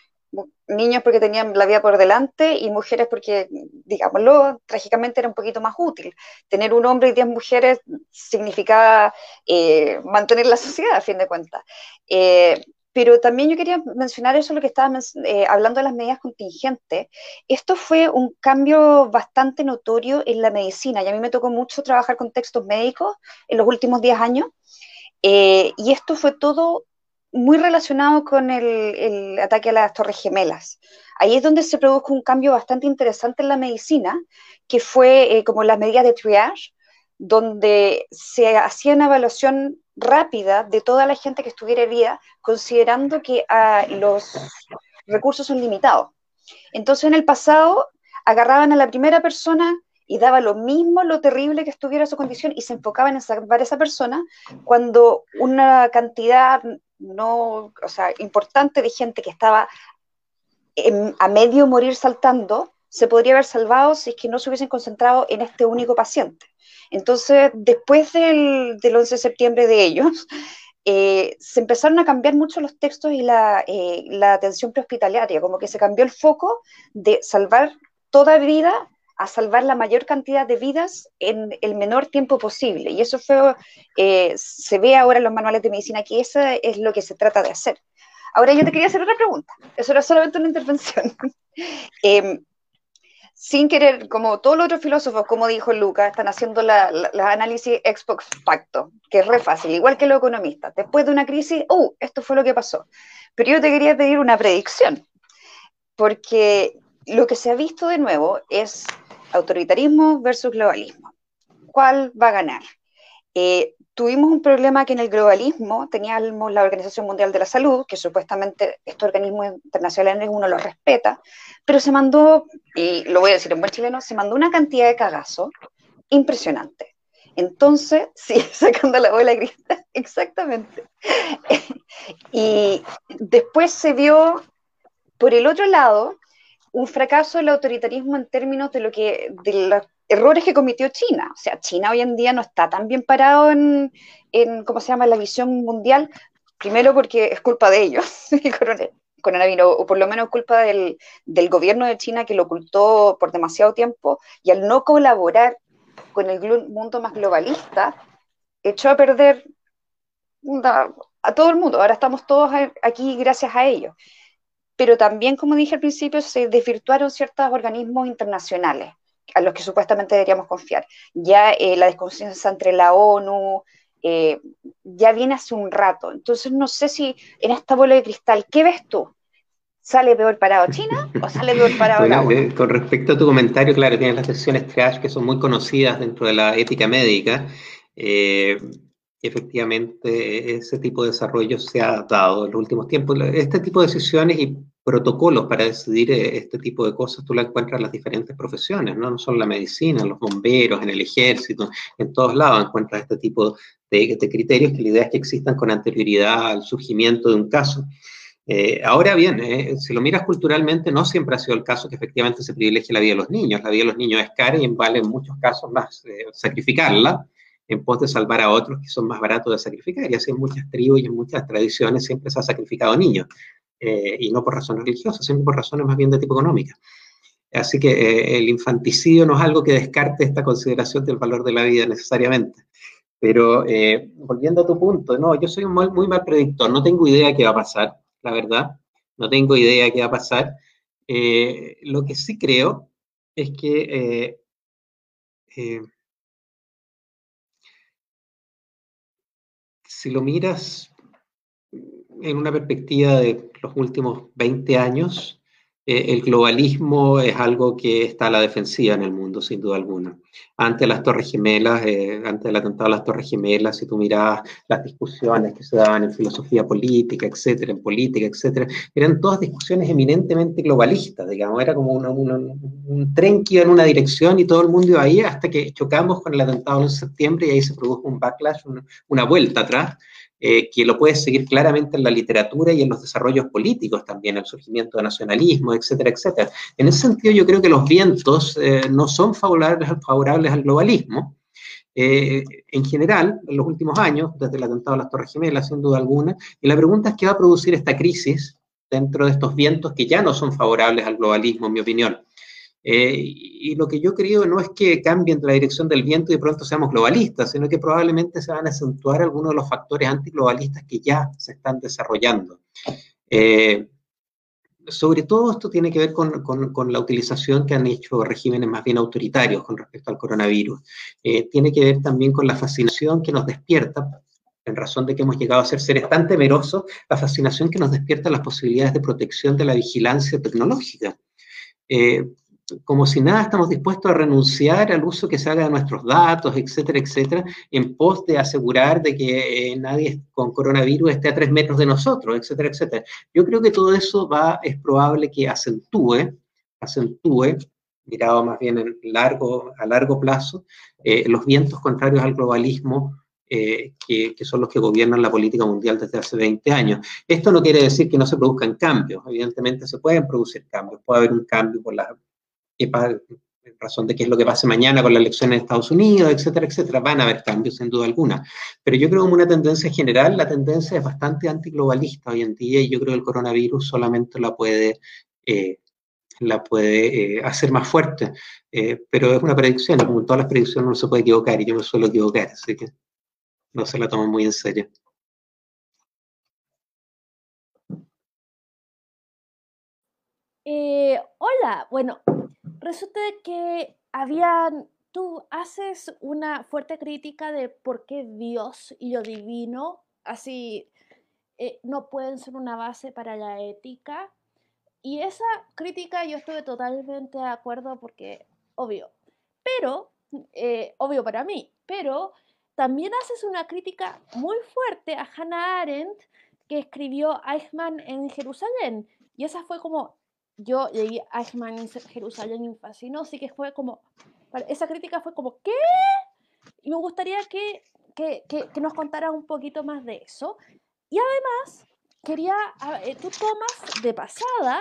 niños porque tenían la vida por delante y mujeres porque, digámoslo, trágicamente era un poquito más útil. Tener un hombre y diez mujeres significaba eh, mantener la sociedad a fin de cuentas. Eh, pero también yo quería mencionar eso, lo que estaba eh, hablando de las medidas contingentes. Esto fue un cambio bastante notorio en la medicina, y a mí me tocó mucho trabajar con textos médicos en los últimos 10 años, y esto fue todo muy relacionado con el, ataque a las Torres Gemelas. Ahí es donde se produjo un cambio bastante interesante en la medicina, que fue eh, como las medidas de triage, donde se hacía una evaluación rápida de toda la gente que estuviera herida, considerando que ah, los recursos son limitados. Entonces, en el pasado, agarraban a la primera persona y daba lo mismo lo terrible que estuviera su condición y se enfocaban en salvar a esa persona cuando una cantidad no, o sea, importante de gente que estaba a medio morir saltando se podría haber salvado si es que no se hubiesen concentrado en este único paciente. Entonces, después del, 11 de septiembre de ellos, eh, se empezaron a cambiar mucho los textos y la, eh, la atención prehospitalaria, como que se cambió el foco de salvar toda vida a salvar la mayor cantidad de vidas en el menor tiempo posible. Y eso fue, eh, se ve ahora en los manuales de medicina que eso es lo que se trata de hacer. Ahora yo te quería hacer otra pregunta. Eso era solamente una intervención. Em, sin querer, como todos los otros filósofos, como dijo Lucas, están haciendo la, análisis ex facto, que es re fácil, igual que los economistas. Después de una crisis, ¡uh! Esto fue lo que pasó. Pero yo te quería pedir una predicción, porque lo que se ha visto de nuevo es autoritarismo versus globalismo. ¿Cuál va a ganar? Eh, tuvimos un problema que en el globalismo teníamos la Organización Mundial de la Salud, que supuestamente este organismo internacional uno lo respeta, pero se mandó, y lo voy a decir en buen chileno, se mandó una cantidad de cagazo impresionante. Entonces, sí, sacando la bola de exactamente. y después se vio, por el otro lado, un fracaso del autoritarismo en términos de lo que, de errores que cometió China. O sea, China hoy en día no está tan bien parado en, en ¿cómo se llama?, la visión mundial. Primero porque es culpa de ellos, coronavirus, o por lo menos culpa del, del, gobierno de China que lo ocultó por demasiado tiempo y al no colaborar con el mundo más globalista, echó a perder a todo el mundo. Ahora estamos todos aquí gracias a ellos. Pero también, como dije al principio, se desvirtuaron ciertos organismos internacionales a los que supuestamente deberíamos confiar. Ya eh, la desconfianza entre la ONU eh, ya viene hace un rato. Entonces, no sé si en esta bola de cristal, ¿qué ves tú? ¿Sale peor parado China o sale peor parado la ONU? Eh, con respecto a tu comentario, claro, tienes las sesiones triage que son muy conocidas dentro de la ética médica. Efectivamente, ese tipo de desarrollo se ha dado en los últimos tiempos. Este tipo de decisiones y protocolos para decidir eh, este tipo de cosas, tú la encuentras en las diferentes profesiones, ¿no? no solo en la medicina, en los bomberos, en el ejército, en todos lados encuentras este tipo de, criterios que la idea es que existan con anterioridad al surgimiento de un caso. Eh, ahora bien, eh, si lo miras culturalmente, no siempre ha sido el caso que efectivamente se privilegie la vida de los niños. La vida de los niños es cara y vale en muchos casos más sacrificarla en pos de salvar a otros que son más baratos de sacrificar. Y así en muchas tribus y en muchas tradiciones siempre se ha sacrificado niños. Eh, y no por razones religiosas, sino por razones más bien de tipo económica. Así que eh, el infanticidio no es algo que descarte esta consideración del valor de la vida necesariamente. Pero eh, volviendo a tu punto, no, yo soy un muy, muy mal predictor, no tengo idea qué va a pasar, la verdad, no tengo idea qué va a pasar. lo que sí creo es que si lo miras en una perspectiva de los últimos 20 años, el globalismo es algo que está a la defensiva en el mundo, sin duda alguna. Ante las Torres Gemelas, eh, antes del atentado a las Torres Gemelas, si tú mirabas las discusiones que se daban en filosofía política, etcétera, en política, etcétera, eran todas discusiones eminentemente globalistas, digamos, era como un tren que iba en una dirección y todo el mundo iba ahí hasta que chocamos con el atentado en septiembre y ahí se produjo un backlash, una vuelta atrás, eh, que lo puedes seguir claramente en la literatura y en los desarrollos políticos también, el surgimiento de nacionalismo, etcétera, etcétera. En ese sentido, yo creo que los vientos eh, no son favorables, al globalismo. Eh, en general, en los últimos años, desde el atentado a las Torres Gemelas, sin duda alguna, y la pregunta es qué va a producir esta crisis dentro de estos vientos que ya no son favorables al globalismo, en mi opinión. Y lo que yo creo no es que cambien la dirección del viento y de pronto seamos globalistas, sino que probablemente se van a acentuar algunos de los factores antiglobalistas que ya se están desarrollando. Eh, sobre todo esto tiene que ver con, con, la utilización que han hecho regímenes más bien autoritarios con respecto al coronavirus. Eh, tiene que ver también con la fascinación que nos despierta, en razón de que hemos llegado a ser seres tan temerosos, la fascinación que nos despierta las posibilidades de protección de la vigilancia tecnológica. Eh, como si nada estamos dispuestos a renunciar al uso que se haga de nuestros datos, etcétera, etcétera, en pos de asegurar de que eh, nadie con coronavirus esté a tres metros de nosotros, etcétera, etcétera. Yo creo que todo eso va, es probable que acentúe, acentúe, mirado más bien en largo, a largo plazo, eh, los vientos contrarios al globalismo eh, que, que, son los que gobiernan la política mundial desde hace 20 años. Esto no quiere decir que no se produzcan cambios, evidentemente se pueden producir cambios, puede haber un cambio por en razón de qué es lo que pase mañana con la elección en Estados Unidos, etcétera, etcétera, van a haber cambios sin duda alguna. Pero yo creo que una tendencia general, la tendencia es bastante antiglobalista hoy en día y yo creo que el coronavirus solamente la puede, eh, la puede eh, hacer más fuerte. Eh, pero es una predicción, como todas las predicciones no se puede equivocar y yo me suelo equivocar, así que no se la tomo muy en serio. hola, bueno, resulta que habían, tú haces una fuerte crítica de por qué Dios y lo divino así eh, no pueden ser una base para la ética. Y esa crítica yo estuve totalmente de acuerdo porque, obvio, pero, eh, obvio para mí, pero también haces una crítica muy fuerte a Hannah Arendt que escribió Eichmann en Jerusalén. Y esa fue como yo Eichmann en Jerusalén y me fascinó, así que fue como, esa crítica fue como, ¿qué? Y me gustaría que, que, que, nos contara un poquito más de eso. Y además, quería, eh, tú tomas de pasada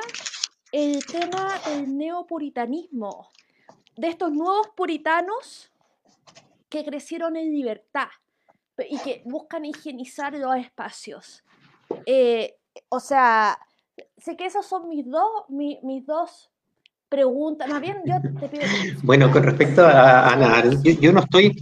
el tema del neopuritanismo. de estos nuevos puritanos que crecieron en libertad y que buscan higienizar los espacios. Eh, o sea, sé que esas son mis dos, mis dos preguntas. Más bien, yo te pido. Bueno, con respecto a Ana, yo, no estoy,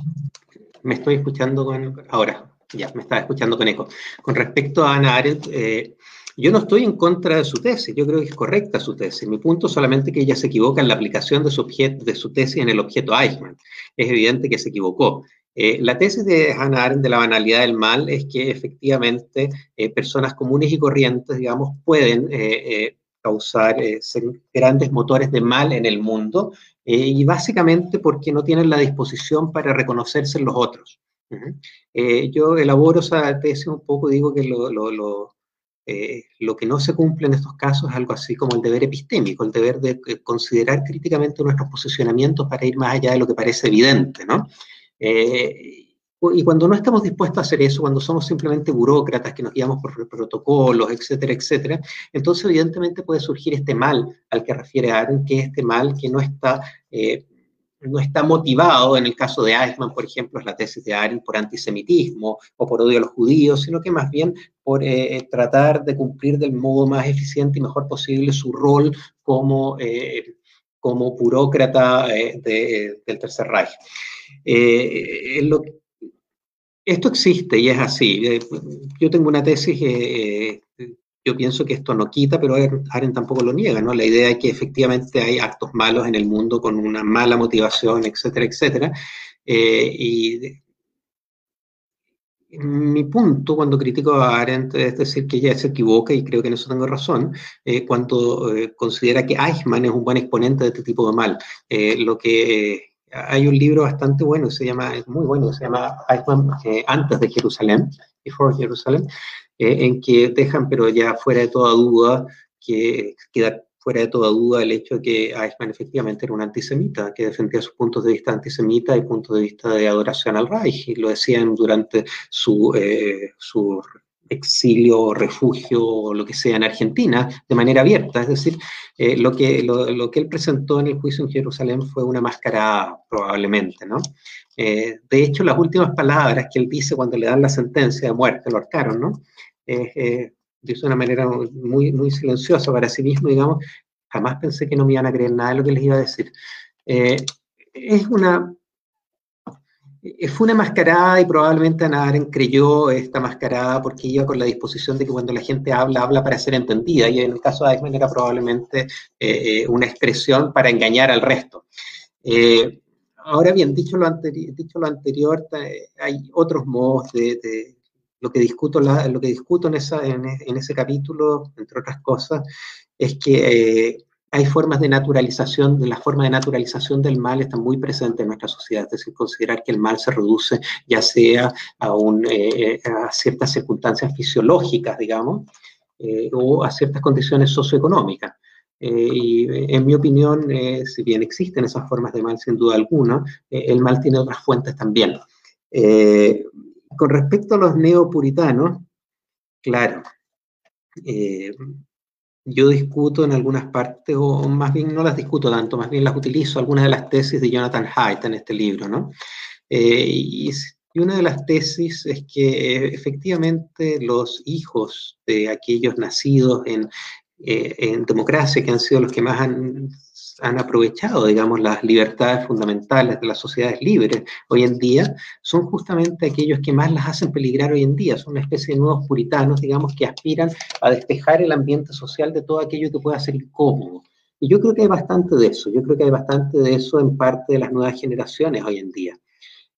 me estoy escuchando con, ahora, ya, me estaba escuchando con eco. Con respecto a Ana Arendt, eh, yo no estoy en contra de su tesis, yo creo que es correcta su tesis. Mi punto es solamente que ella se equivoca en la aplicación de su, objeto, de su tesis en el objeto Eichmann. Es evidente que se equivocó. Eh, la tesis de Hannah Arendt de la banalidad del mal es que efectivamente eh, personas comunes y corrientes, digamos, pueden eh, causar grandes motores de mal en el mundo y básicamente porque no tienen la disposición para reconocerse en los otros. yo elaboro esa tesis un poco, digo que lo, lo que no se cumple en estos casos es algo así como el deber epistémico, el deber de considerar críticamente nuestros posicionamientos para ir más allá de lo que parece evidente, ¿no? Eh, y cuando no estamos dispuestos a hacer eso, cuando somos simplemente burócratas que nos guiamos por protocolos, etcétera, etcétera, entonces evidentemente puede surgir este mal al que refiere Aaron, que es este mal que no está, eh, no está motivado, en el caso de Eichmann, por ejemplo, es la tesis de Aaron por antisemitismo o por odio a los judíos, sino que más bien por eh, tratar de cumplir del modo más eficiente y mejor posible su rol como, como burócrata del Tercer Reich. Eh, esto existe y es así. Eh, yo tengo una tesis eh, yo pienso que esto no quita, pero Aren tampoco lo niega, ¿no? La idea es que efectivamente hay actos malos en el mundo con una mala motivación, etcétera, etcétera. y mi punto cuando critico a Arendt es decir que ella se equivoca, y creo que en eso tengo razón, cuando considera que Eichmann es un buen exponente de este tipo de mal. lo que hay un libro bastante bueno, se llama, es muy bueno, se llama Eichmann eh, antes de Jerusalén, Before Jerusalem, eh, en que dejan, pero ya fuera de toda duda, que queda fuera de toda duda el hecho de que Eichmann efectivamente era un antisemita, que defendía sus puntos de vista antisemita y puntos de vista de adoración al Reich, y lo decían durante su, eh, su exilio, refugio o lo que sea en Argentina de manera abierta. Es decir, eh, lo, que, lo, que él presentó en el juicio en Jerusalén fue una máscara probablemente, ¿no? Eh, de hecho, las últimas palabras que él dice cuando le dan la sentencia de muerte, lo arcaron, ¿no? Eh, dice de una manera muy, muy silenciosa para sí mismo, digamos, jamás pensé que no me iban a creer nada de lo que les iba a decir. es una eh, fue una mascarada y probablemente Ana creyó esta mascarada porque iba con la disposición de que cuando la gente habla, habla para ser entendida y en el caso de Eichmann era probablemente eh, eh, una expresión para engañar al resto. ahora bien, dicho lo, dicho lo anterior, hay otros modos de, lo que discuto, lo que discuto en, esa, en, en, ese capítulo, entre otras cosas, es que hay formas de naturalización, la forma de naturalización del mal está muy presente en nuestra sociedad, es decir, considerar que el mal se reduce ya sea a, un, eh, a ciertas circunstancias fisiológicas, digamos, eh, o a ciertas condiciones socioeconómicas. Eh, y en mi opinión, si bien existen esas formas de mal sin duda alguna, el mal tiene otras fuentes también. Con respecto a los neopuritanos, claro, yo discuto en algunas partes, o más bien no las discuto tanto, más bien las utilizo, algunas de las tesis de Jonathan Haidt en este libro, ¿no? Eh, y, una de las tesis es que eh, efectivamente los hijos de aquellos nacidos en, eh, en democracia, que han sido los que más han han aprovechado, digamos, las libertades fundamentales de las sociedades libres hoy en día, son justamente aquellos que más las hacen peligrar hoy en día. Son una especie de nuevos puritanos, digamos, que aspiran a despejar el ambiente social de todo aquello que pueda ser incómodo. Y yo creo que hay bastante de eso, yo creo que hay bastante de eso en parte de las nuevas generaciones hoy en día.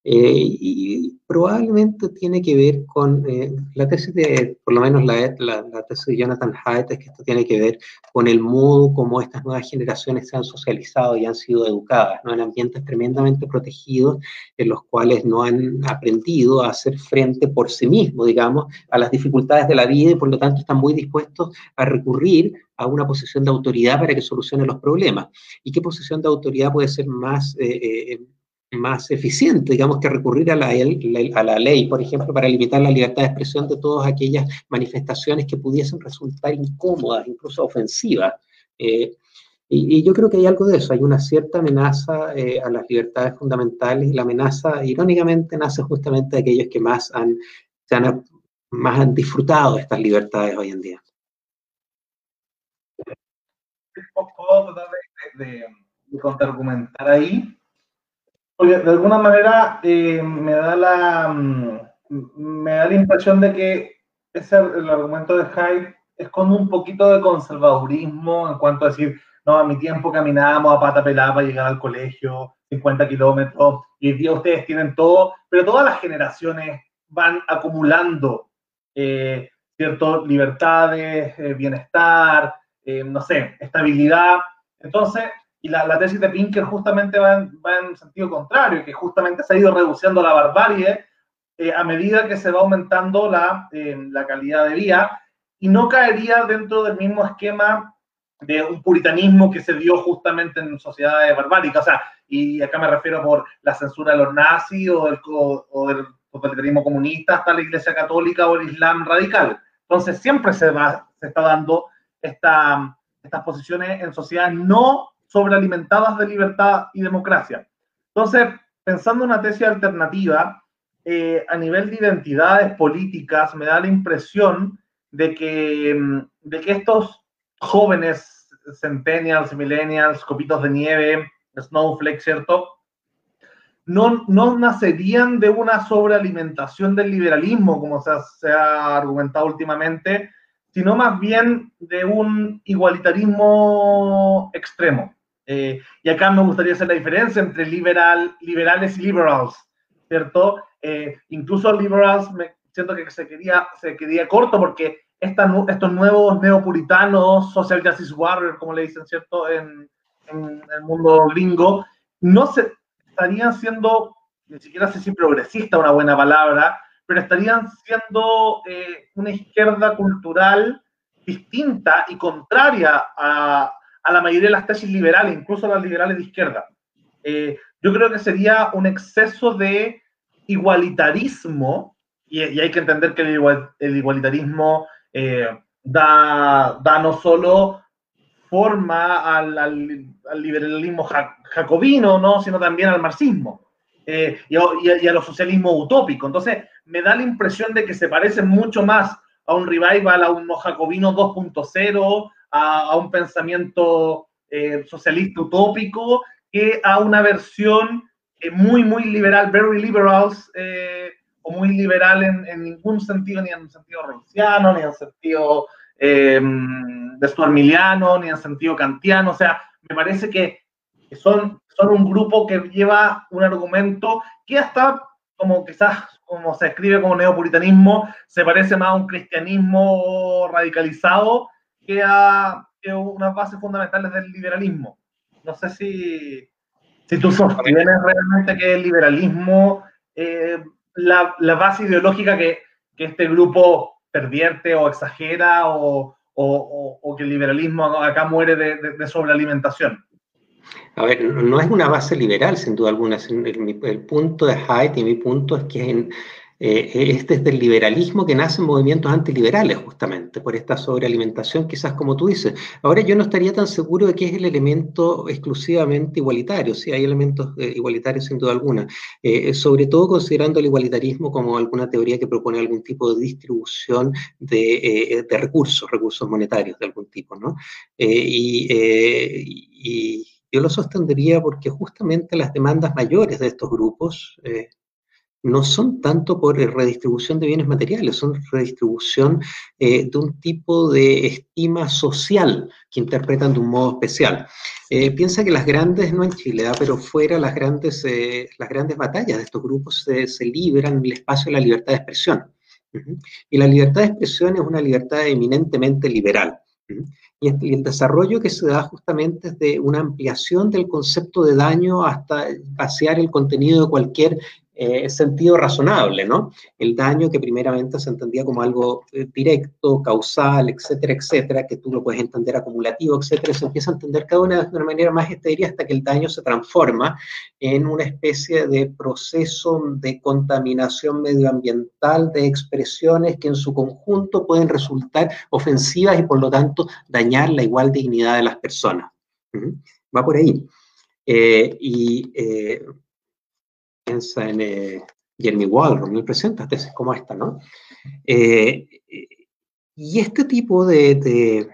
Eh, y probablemente tiene que ver con eh, la tesis de, por lo menos la, la, tesis de Jonathan Haidt, es que esto tiene que ver con el modo como estas nuevas generaciones se han socializado y han sido educadas, ¿no? en ambientes tremendamente protegidos, en los cuales no han aprendido a hacer frente por sí mismos, digamos, a las dificultades de la vida y por lo tanto están muy dispuestos a recurrir a una posición de autoridad para que solucione los problemas. ¿Y qué posición de autoridad puede ser más... Eh, más eficiente, digamos, que recurrir a la, a la ley, por ejemplo, para limitar la libertad de expresión de todas aquellas manifestaciones que pudiesen resultar incómodas, incluso ofensivas. Eh, Y, yo creo que hay algo de eso, hay una cierta amenaza eh, a las libertades fundamentales y la amenaza, irónicamente, nace justamente de aquellos que más han, han, más han disfrutado de estas libertades hoy en día. Puedo tratar de, de, de contraargumentar ahí, porque de alguna manera eh, me da la mm, me da la impresión de que ese el argumento de Hyde es como un poquito de conservadurismo en cuanto a decir, no, a mi tiempo caminábamos a pata pelada para llegar al colegio, 50 kilómetros, y hoy día ustedes tienen todo, pero todas las generaciones van acumulando eh, ciertas libertades, eh, bienestar, no sé, estabilidad. Entonces, y la, la, tesis de Pinker justamente va en, va en sentido contrario, que justamente se ha ido reduciendo la barbarie eh, a medida que se va aumentando la, eh, la calidad de vida y no caería dentro del mismo esquema de un puritanismo que se dio justamente en sociedades barbáricas. O sea, y acá me refiero por la censura de los nazis o del, o, del totalitarismo comunista hasta la Iglesia Católica o el Islam radical. Entonces, siempre se, va, se está dando esta, estas posiciones en sociedades no sobrealimentadas de libertad y democracia. Entonces, pensando en una tesis alternativa, eh, a nivel de identidades políticas, me da la impresión de que, mm, de que estos jóvenes centennials, millennials, copitos de nieve, snowflake, ¿cierto? No, no nacerían de una sobrealimentación del liberalismo, como se se ha argumentado últimamente, sino más bien de un igualitarismo extremo. Eh, y acá me gustaría hacer la diferencia entre liberal, liberales y liberals, ¿cierto? Eh, incluso liberals me siento que se quería, se quería corto porque esta, estos nuevos neopuritanos, social justice warriors, como le dicen, ¿cierto? En, en, el mundo gringo, no se estarían siendo, ni siquiera sé si progresista una buena palabra, pero estarían siendo eh, una izquierda cultural distinta y contraria a, a, la mayoría de las tesis liberales, incluso las liberales de izquierda. Eh, yo creo que sería un exceso de igualitarismo, y, hay que entender que el, igualitarismo eh, da, da, no solo forma al, al, liberalismo jacobino, ¿no? sino también al marxismo eh, y, a, los socialismos utópicos. Entonces, me da la impresión de que se parece mucho más a un revival, a un jacobino 2.0, a, un pensamiento eh, socialista utópico, que a una versión eh, muy, muy liberal, very liberals, eh, o muy liberal en, en, ningún sentido, ni en sentido rawlsiano, ni en sentido de Stuarmiliano, ni en sentido kantiano. O sea, me parece que son, son un grupo que lleva un argumento que hasta, como quizás como se escribe como neopuritanismo, se parece más a un cristianismo radicalizado que a, que unas bases fundamentales del liberalismo. No sé si, si tú sostienes realmente que el liberalismo, eh, la, la, base ideológica que, que, este grupo pervierte o exagera o, o, o, que el liberalismo acá muere de, de, de, sobrealimentación. A ver, no es una base liberal, sin duda alguna. El, el punto de Haidt y mi punto es que en, eh, es desde el liberalismo que nacen movimientos antiliberales, justamente, por esta sobrealimentación, quizás como tú dices. Ahora yo no estaría tan seguro de que es el elemento exclusivamente igualitario, sí hay elementos eh, igualitarios sin duda alguna, sobre todo considerando el igualitarismo como alguna teoría que propone algún tipo de distribución de, recursos, recursos monetarios de algún tipo, ¿no? Y, yo lo sostendría porque justamente las demandas mayores de estos grupos no son tanto por redistribución de bienes materiales, son redistribución eh, de un tipo de estima social que interpretan de un modo especial. Eh, piensa que las grandes, no en Chile, ¿ah? pero fuera las grandes, eh, las grandes batallas de estos grupos se libran en el espacio de la libertad de expresión. Uh -huh. Y la libertad de expresión es una libertad eminentemente liberal. Uh -huh. y, el desarrollo que se da justamente es de una ampliación del concepto de daño hasta vaciar el contenido de cualquier eh, sentido razonable, ¿no? El daño que primeramente se entendía como algo eh, directo, causal, etcétera, etcétera, que tú lo puedes entender acumulativo, etcétera, se empieza a entender cada una de una manera más estéril hasta que el daño se transforma en una especie de proceso de contaminación medioambiental, de expresiones que en su conjunto pueden resultar ofensivas y por lo tanto dañar la igual dignidad de las personas. Va por ahí. y piensa en Jeremy Waldron, me presenta tesis como esta, ¿no? y este tipo de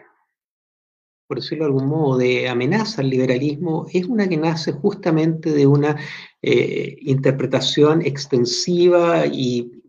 por decirlo de algún modo, de amenaza al liberalismo es una que nace justamente de una eh, interpretación extensiva y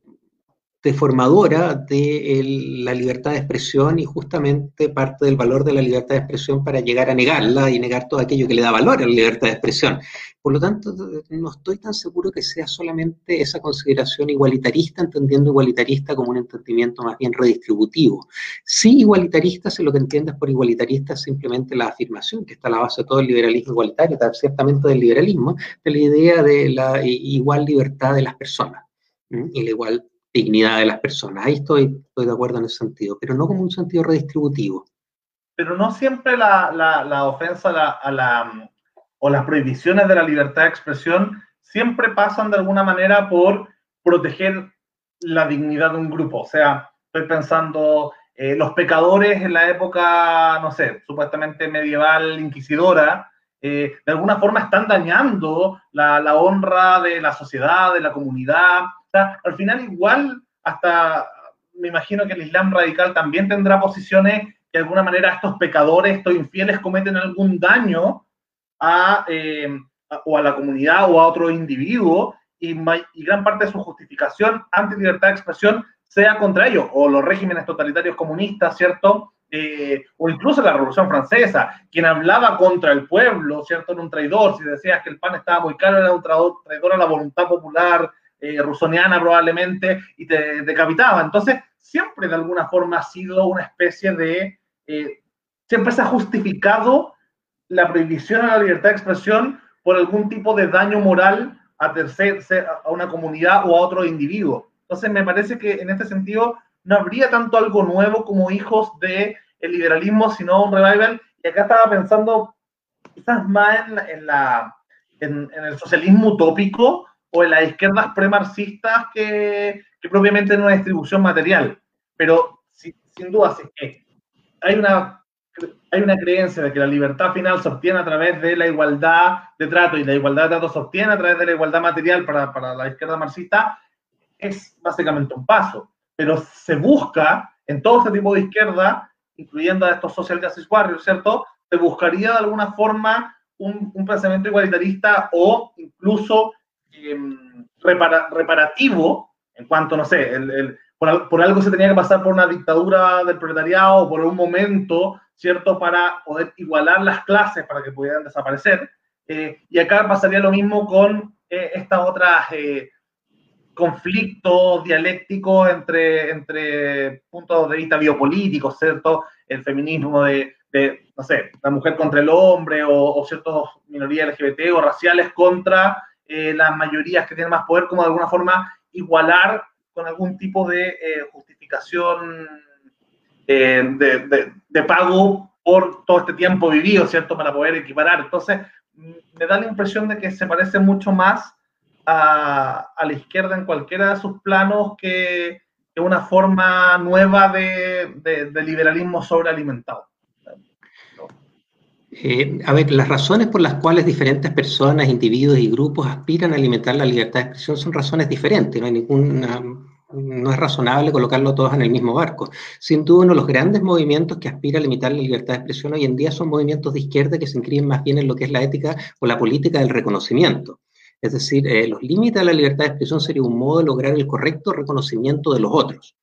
deformadora de la libertad de expresión y justamente parte del valor de la libertad de expresión para llegar a negarla y negar todo aquello que le da valor a la libertad de expresión. Por lo tanto, no estoy tan seguro que sea solamente esa consideración igualitarista, entendiendo igualitarista como un entendimiento más bien redistributivo. Sí, igualitarista, si lo que entiendes por igualitarista es simplemente la afirmación que está a la base de todo el liberalismo igualitario, ciertamente del liberalismo, de la idea de la igual libertad de las personas y la igual dignidad de las personas. Ahí estoy, estoy de acuerdo en ese sentido, pero no como un sentido redistributivo. Pero no siempre la, la, ofensa a la, o las prohibiciones de la libertad de expresión siempre pasan de alguna manera por proteger la dignidad de un grupo. O sea, estoy pensando, eh, los pecadores en la época, no sé, supuestamente medieval, inquisidora, eh, de alguna forma están dañando la, la honra de la sociedad, de la comunidad, al final igual, hasta me imagino que el Islam radical también tendrá posiciones que de alguna manera estos pecadores, estos infieles cometen algún daño a, eh, o a la comunidad o a otro individuo y, gran parte de su justificación anti libertad de expresión sea contra ellos, o los regímenes totalitarios comunistas, ¿cierto? Eh, o incluso la Revolución Francesa, quien hablaba contra el pueblo, ¿cierto? Era un traidor, si decías que el pan estaba muy caro, era un traidor a la voluntad popular, eh, rusoniana probablemente, y te decapitaba. Entonces, siempre de alguna forma ha sido una especie de... Eh, siempre se ha justificado la prohibición a la libertad de expresión por algún tipo de daño moral a, tercer, a una comunidad o a otro individuo. Entonces, me parece que en este sentido no habría tanto algo nuevo como hijos del el liberalismo, sino un revival. Y acá estaba pensando quizás más en, la, en, en el socialismo utópico, o en las izquierdas premarxistas que, que propiamente en una distribución material. Pero sin, duda, que hay una, hay una creencia de que la libertad final se obtiene a través de la igualdad de trato y la igualdad de trato se obtiene a través de la igualdad material para, para la izquierda marxista, es básicamente un paso. Pero se busca en todo este tipo de izquierda, incluyendo a estos social justice warriors, ¿cierto? Se buscaría de alguna forma un, un pensamiento igualitarista o incluso Em, reparativo en cuanto, no sé, por, algo se tenía que pasar por una dictadura del proletariado por un momento, ¿cierto?, para poder igualar las clases para que pudieran desaparecer. Eh, y acá pasaría lo mismo con eh, estas otras eh, conflictos dialécticos entre, entre puntos de vista biopolíticos, ¿cierto? El feminismo de, de no sé, la mujer contra el hombre o, o ciertas minorías LGBT o raciales contra eh, las mayorías que tienen más poder, como de alguna forma igualar con algún tipo de eh, justificación eh, de, de, pago por todo este tiempo vivido, ¿cierto? Para poder equiparar. Entonces, mm, me da la impresión de que se parece mucho más a, a la izquierda en cualquiera de sus planos que, que una forma nueva de, de liberalismo sobrealimentado. Eh, a ver, las razones por las cuales diferentes personas, individuos y grupos aspiran a alimentar la libertad de expresión son razones diferentes, no hay ninguna, no es razonable colocarlo todos en el mismo barco. Sin duda, uno de los grandes movimientos que aspira a limitar la libertad de expresión hoy en día son movimientos de izquierda que se inscriben más bien en lo que es la ética o la política del reconocimiento. Es decir, eh, los límites de la libertad de expresión sería un modo de lograr el correcto reconocimiento de los otros.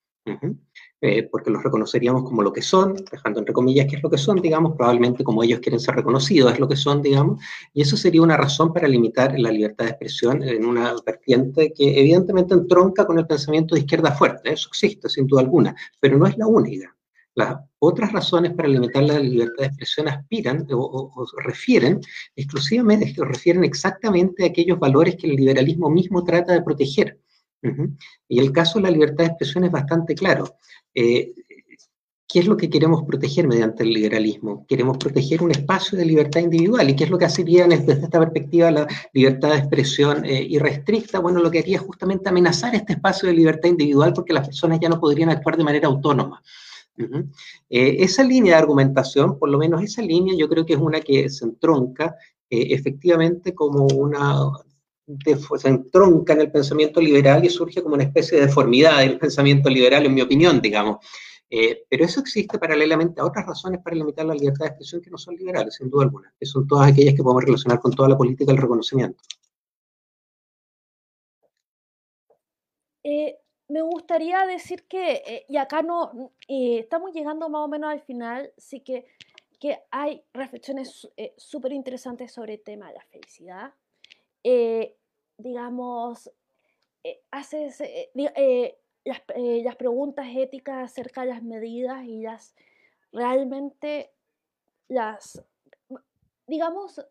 Eh, porque los reconoceríamos como lo que son, dejando entre comillas qué es lo que son, digamos, probablemente como ellos quieren ser reconocidos, es lo que son, digamos, y eso sería una razón para limitar la libertad de expresión en una vertiente que evidentemente entronca con el pensamiento de izquierda fuerte, eso existe sin duda alguna, pero no es la única. Las otras razones para limitar la libertad de expresión aspiran o, refieren exclusivamente, refieren exactamente a aquellos valores que el liberalismo mismo trata de proteger. Y el caso de la libertad de expresión es bastante claro. Eh, ¿Qué es lo que queremos proteger mediante el liberalismo? Queremos proteger un espacio de libertad individual. ¿Y qué es lo que bien desde esta perspectiva la libertad de expresión eh, irrestricta? Bueno, lo que haría es justamente amenazar este espacio de libertad individual porque las personas ya no podrían actuar de manera autónoma. Eh, esa línea de argumentación, por lo menos esa línea, yo creo que es una que se entronca efectivamente como una se entronca en el pensamiento liberal y surge como una especie de deformidad del pensamiento liberal, en mi opinión, digamos. Eh, pero eso existe paralelamente a otras razones para limitar la libertad de expresión que no son liberales, sin duda alguna, que son todas aquellas que podemos relacionar con toda la política del reconocimiento. Eh, me gustaría decir que, eh, y acá no, estamos llegando más o menos al final, sí que, que hay reflexiones súper interesantes sobre el tema de la felicidad. Digamos, haces, eh, las, preguntas éticas acerca de las medidas y las realmente las, digamos,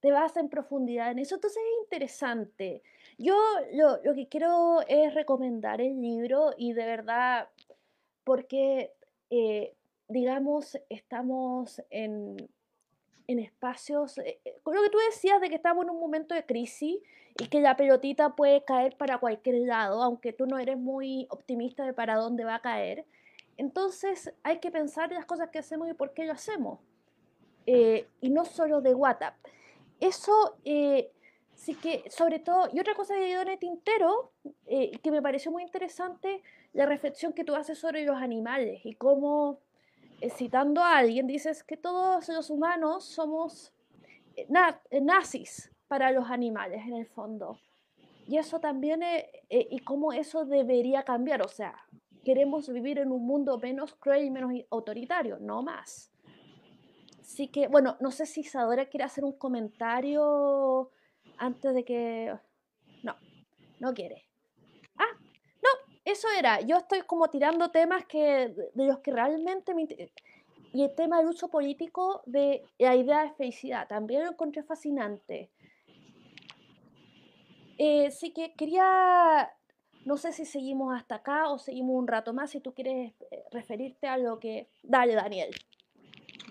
te vas en profundidad en eso. Entonces es interesante. Yo lo, lo, que quiero es recomendar el libro y de verdad, porque, eh, digamos, estamos en, en espacios, eh, con lo que tú decías de que estamos en un momento de crisis y que la pelotita puede caer para cualquier lado, aunque tú no eres muy optimista de para dónde va a caer. Entonces hay que pensar en las cosas que hacemos y por qué lo hacemos. Eh, y no solo de WhatsApp. Eso eh, sí que, sobre todo, y otra cosa que en el tintero, eh, que me pareció muy interesante, la reflexión que tú haces sobre los animales y cómo, citando a alguien, dices que todos los humanos somos nazis para los animales en el fondo. Y eso también, eh, y cómo eso debería cambiar. O sea, queremos vivir en un mundo menos cruel y menos autoritario, no más. Así que, bueno, no sé si Isadora quiere hacer un comentario antes de que... No, no quiere. Eso era. Yo estoy como tirando temas que, de los que realmente me Y el tema del uso político de la idea de felicidad, también lo encontré fascinante. Eh, sí que quería, no sé si seguimos hasta acá o seguimos un rato más, si tú quieres eh, referirte a lo que... Dale, Daniel.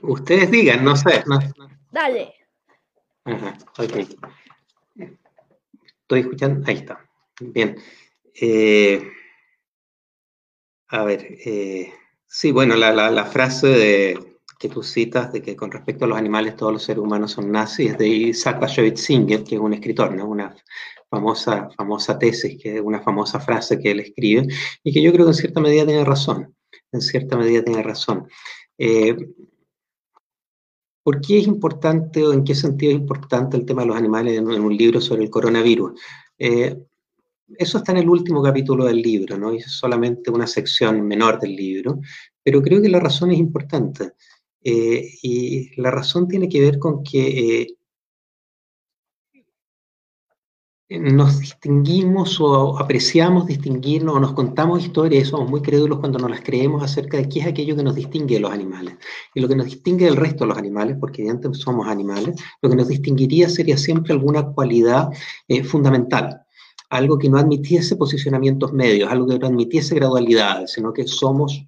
Ustedes digan, no sé. Dale. Ajá, ok. Estoy escuchando, ahí está. Bien. Eh, a ver, sí, bueno, la, frase que tú citas de que con respecto a los animales todos los seres humanos son nazis es de Isaac Bashevis Singer, que es un escritor, ¿no? una famosa, famosa tesis, que es una famosa frase que él escribe, y que yo creo que en cierta medida tiene razón, en cierta medida tiene razón. Eh, ¿Por qué es importante o en qué sentido es importante el tema de los animales en, un libro sobre el coronavirus? Eh, eso está en el último capítulo del libro, ¿no? es solamente una sección menor del libro, pero creo que la razón es importante. Eh, y la razón tiene que ver con que nos distinguimos o apreciamos distinguirnos o nos contamos historias y somos muy crédulos cuando nos las creemos acerca de qué es aquello que nos distingue de los animales. Y lo que nos distingue del resto de los animales, porque evidentemente somos animales, lo que nos distinguiría sería siempre alguna cualidad eh, fundamental, algo que no admitiese posicionamientos medios, algo que no admitiese gradualidades, sino que somos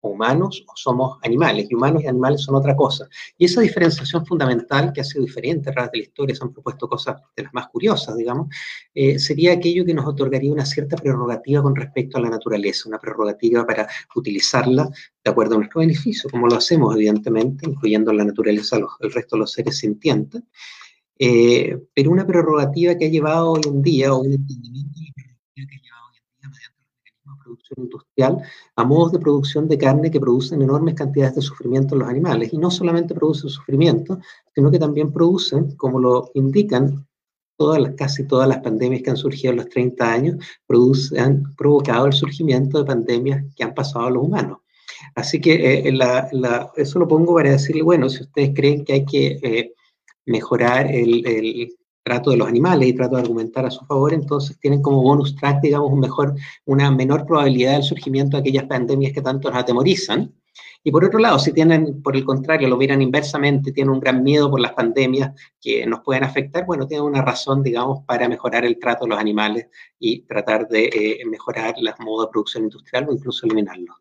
humanos o somos animales, y humanos y animales son otra cosa. Y esa diferenciación fundamental, que ha sido diferente a través de la historia, se han propuesto cosas de las más curiosas, digamos, eh, sería aquello que nos otorgaría una cierta prerrogativa con respecto a la naturaleza, una prerrogativa para utilizarla de acuerdo a nuestro beneficio, como lo hacemos, evidentemente, incluyendo la naturaleza, los, el resto de los seres sintientes, eh, pero una prerrogativa que ha llevado hoy en día, o un entendimiento que ha llevado producción industrial a modos de producción de carne que producen enormes cantidades de sufrimiento en los animales. Y no solamente producen sufrimiento, sino que también producen, como lo indican todas las, casi todas las pandemias que han surgido en los 30 años, producen, han provocado el surgimiento de pandemias que han pasado a los humanos. Así que eh, eso lo pongo para decirle, bueno, si ustedes creen que hay que eh, mejorar el, trato de los animales y trato de argumentar a su favor, entonces tienen como bonus track, digamos, un mejor, una menor probabilidad del surgimiento de aquellas pandemias que tanto nos atemorizan. Y por otro lado, si tienen, por el contrario, lo miran inversamente, tienen un gran miedo por las pandemias que nos pueden afectar, bueno, tienen una razón, digamos, para mejorar el trato de los animales y tratar de eh, mejorar los modos de producción industrial o incluso eliminarlos.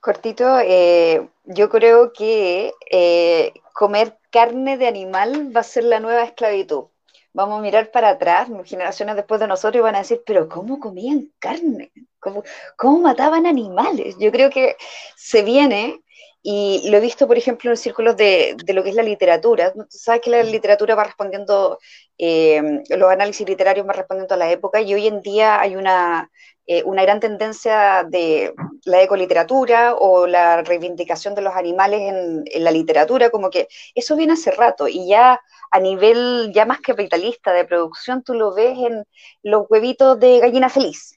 Cortito, eh, yo creo que eh, comer carne de animal va a ser la nueva esclavitud. vamos a mirar para atrás, generaciones después de nosotros, y van a decir, pero ¿cómo comían carne? ¿Cómo, cómo mataban animales? Yo creo que se viene y lo he visto, por ejemplo, en los círculos de, de, lo que es la literatura. Sabes que la literatura va respondiendo, eh, los análisis literarios van respondiendo a la época y hoy en día hay una, eh, una gran tendencia de la ecoliteratura o la reivindicación de los animales en, en, la literatura, como que eso viene hace rato y ya a nivel ya más capitalista de producción tú lo ves en los huevitos de gallina feliz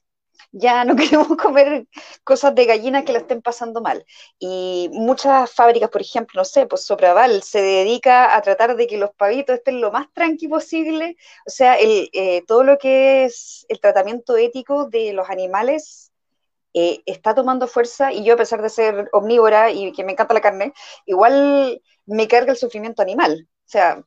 ya no queremos comer cosas de gallina que la estén pasando mal. Y muchas fábricas, por ejemplo, no sé, pues Sopraval se dedica a tratar de que los pavitos estén lo más tranqui posible. O sea, el, eh, todo lo que es el tratamiento ético de los animales eh, está tomando fuerza y yo a pesar de ser omnívora y que me encanta la carne, igual me carga el sufrimiento animal. O sea,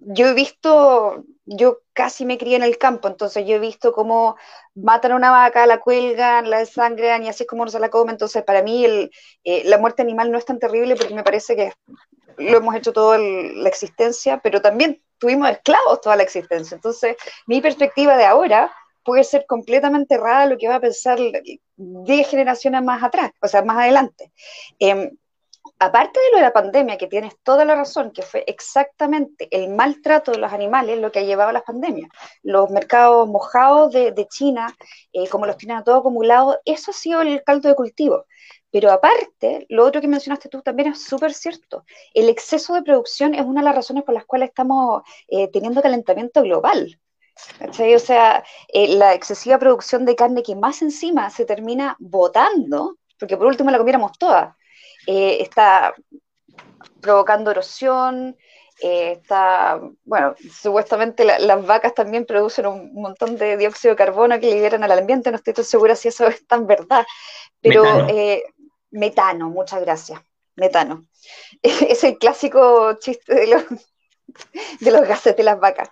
yo he visto, yo casi me crié en el campo, entonces yo he visto cómo matan a una vaca, la cuelgan, la desangran y así es como uno se la come. Entonces, para mí, el, eh, la muerte animal no es tan terrible porque me parece que lo hemos hecho toda la existencia, pero también tuvimos esclavos toda la existencia. Entonces, mi perspectiva de ahora puede ser completamente errada lo que va a pensar 10 generaciones más atrás, o sea, más adelante. Eh, aparte de lo de la pandemia, que tienes toda la razón, que fue exactamente el maltrato de los animales lo que ha llevado a las pandemias. Los mercados mojados de, China, eh, como los tienen todo acumulado, eso ha sido el caldo de cultivo. Pero aparte, lo otro que mencionaste tú también es súper cierto. El exceso de producción es una de las razones por las cuales estamos eh, teniendo calentamiento global. O sea, eh, la excesiva producción de carne que más encima se termina botando, porque por último la comiéramos toda, eh, está provocando erosión, eh, está, bueno, supuestamente las vacas también producen un montón de dióxido de carbono que liberan al ambiente, no estoy tan segura si eso es tan verdad, pero metano, eh, metano muchas gracias, metano. es el clásico chiste de los, de los gases de las vacas.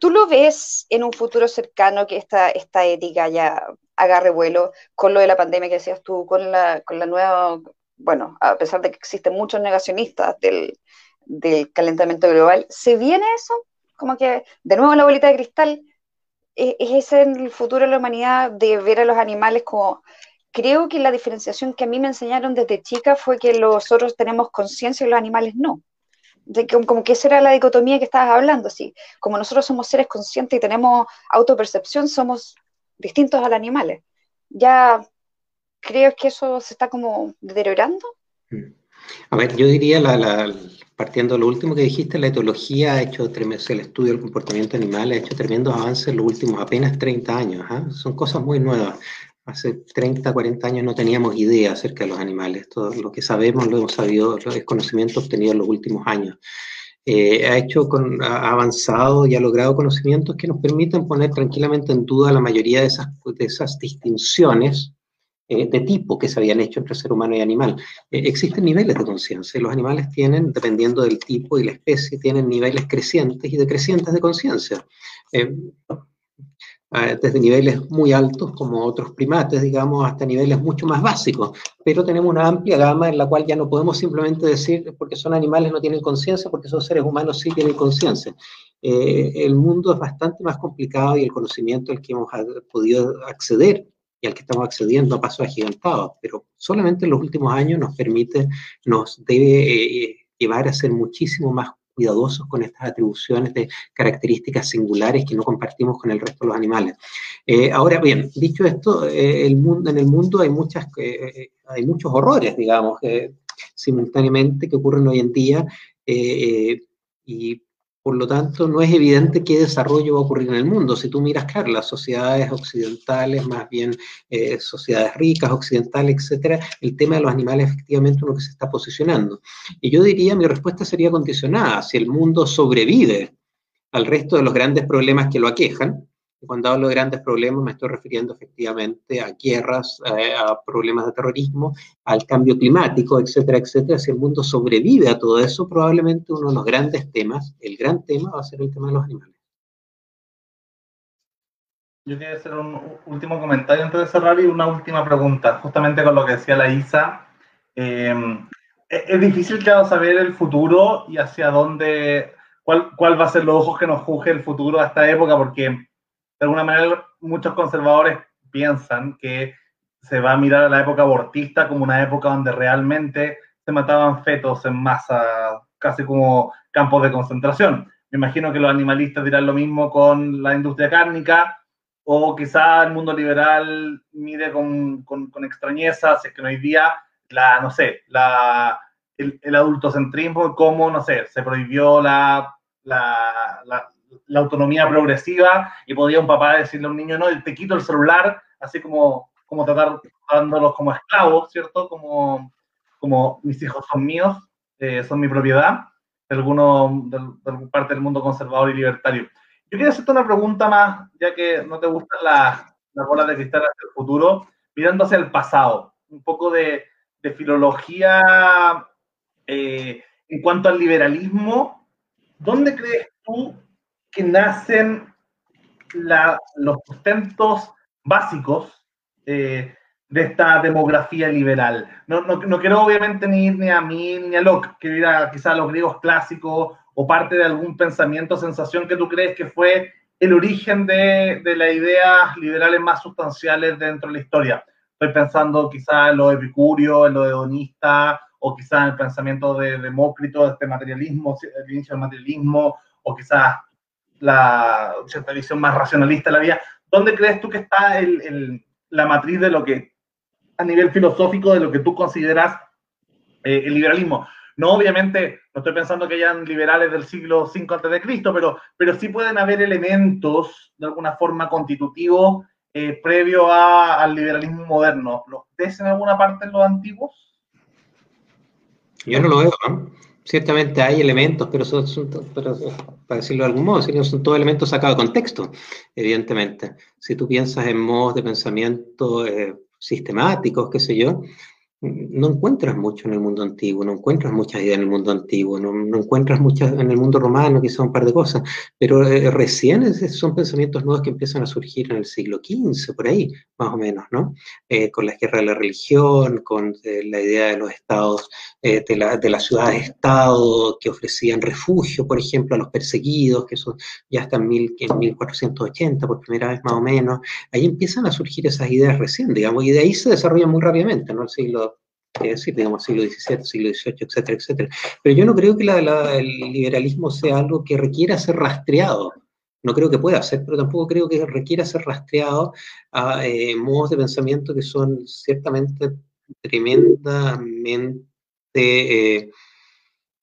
¿Tú lo ves en un futuro cercano que esta, esta ética ya agarre vuelo con lo de la pandemia que decías tú, con la, con la nueva bueno, a pesar de que existen muchos negacionistas del, calentamiento global, ¿se viene eso? Como que, de nuevo, la bolita de cristal, ¿e-, ¿es ese el futuro de la humanidad de ver a los animales como... Creo que la diferenciación que a mí me enseñaron desde chica fue que nosotros tenemos conciencia y los animales no. De que, como que esa era la dicotomía que estabas hablando, sí. Como nosotros somos seres conscientes y tenemos autopercepción, somos distintos a los animales. Ya creo que eso se está como deteriorando. A ver, yo diría, partiendo de lo último que dijiste, la etología ha hecho, el estudio del comportamiento animal ha hecho tremendos avances en los últimos apenas 30 años. ¿ah? Son cosas muy nuevas. Hace 30, 40 años no teníamos idea acerca de los animales. Todo lo que sabemos lo hemos sabido, el conocimiento obtenido en los últimos años. Eh, ha hecho ha avanzado y ha logrado conocimientos que nos permiten poner tranquilamente en duda la mayoría de esas, de esas distinciones eh, de tipo que se habían hecho entre ser humano y animal. Eh, existen niveles de conciencia. Los animales tienen, dependiendo del tipo y la especie, tienen niveles crecientes y decrecientes de conciencia. Eh, desde niveles muy altos, como otros primates, digamos, hasta niveles mucho más básicos. Pero tenemos una amplia gama en la cual ya no podemos simplemente decir, porque son animales no tienen conciencia, porque son seres humanos sí tienen conciencia. el mundo es bastante más complicado y el conocimiento al que hemos podido acceder y al que estamos accediendo a pasos agigantados, pero solamente en los últimos años nos permite, nos debe eh, llevar a ser muchísimo más cuidadosos con estas atribuciones de características singulares que no compartimos con el resto de los animales. Eh, ahora bien, dicho esto, eh, el mundo, en el mundo hay, muchas, hay muchos horrores, digamos, simultáneamente que ocurren hoy en día y por lo tanto, no es evidente qué desarrollo va a ocurrir en el mundo. Si tú miras, claro, las sociedades occidentales, más bien eh, sociedades ricas, occidentales, etcétera, el tema de los animales efectivamente es uno que se está posicionando. Y yo diría, mi respuesta sería condicionada. Si el mundo sobrevive al resto de los grandes problemas que lo aquejan, cuando hablo de grandes problemas me estoy refiriendo efectivamente a guerras, eh, a problemas de terrorismo, al cambio climático, etcétera, etcétera. Si el mundo sobrevive a todo eso, probablemente uno de los grandes temas, el gran tema, va a ser el tema de los animales. Yo quería hacer un último comentario antes de cerrar y una última pregunta, justamente con lo que decía la Isa. Em, es difícil, claro, saber el futuro y hacia dónde cuál, cuál va a ser los ojos que nos juzgue el futuro a esta época, porque de alguna manera muchos conservadores piensan que se va a mirar a la época abortista como una época donde realmente se mataban fetos en masa, casi como campos de concentración. Me imagino que los animalistas dirán lo mismo con la industria cárnica, o quizá el mundo liberal mire con, con, extrañeza, si es que hoy día, la, no sé, la, el, el adultocentrismo, como, no sé, se prohibió la, la, la, la, autonomía progresiva y podía un papá decirle a un niño, no, te quito el celular, así como, como tratar, tratándolos como esclavos, ¿cierto? Como, como mis hijos son míos, eh, son mi propiedad, de, alguno, de, de parte del mundo conservador y libertario. Yo quería hacerte una pregunta más, ya que no te gustan las, las bolas de cristal hacia el futuro, mirando hacia el pasado, un poco de, de filología eh, en cuanto al liberalismo. ¿Dónde crees tú que nacen los sustentos básicos eh, de esta demografía liberal? No, no, no, quiero obviamente ni ni a mí ni a Locke, que era quizás los griegos clásicos o parte de algún pensamiento sensación que tú crees que fue el origen de, de las ideas liberales más sustanciales dentro de la historia. Estoy pensando quizás en lo epicurio, en lo hedonista, o quizás en el pensamiento de Demócrito, de este materialismo, el inicio del materialismo, o quizás la visión más racionalista de la vida. ¿Dónde crees tú que está el, la matriz de lo que, a nivel filosófico, de lo que tú consideras eh, el liberalismo? No, obviamente, no estoy pensando que hayan liberales del siglo V a.C., pero, pero sí pueden haber elementos, de alguna forma, constitutivos eh, previo al liberalismo moderno. ¿Los ves en alguna parte en los antiguos? Yo no lo veo, ¿no? Ciertamente hay elementos, pero, son, son pero, para decirlo de algún modo, son todos elementos sacados de contexto, evidentemente. Si tú piensas en modos de pensamiento eh, sistemáticos, qué sé yo, no encuentras mucho en el mundo antiguo, no encuentras muchas ideas en el mundo antiguo, no, no encuentras muchas en el mundo romano, quizá un par de cosas, pero eh, recién son pensamientos nuevos que empiezan a surgir en el siglo XV, por ahí, más o menos, ¿no? Eh, con la guerra de la religión, con eh, la idea de los estados, eh, de, la, de las ciudades-estado que ofrecían refugio, por ejemplo, a los perseguidos, que eso ya está en, mil, en 1480, por primera vez más o menos, ahí empiezan a surgir esas ideas recién, digamos, y de ahí se desarrollan muy rápidamente, ¿no? El siglo es decir, digamos, siglo XVII, siglo XVIII, etcétera, etcétera. Pero yo no creo que el liberalismo sea algo que requiera ser rastreado. No creo que pueda ser, pero tampoco creo que requiera ser rastreado a eh, modos de pensamiento que son ciertamente tremendamente eh,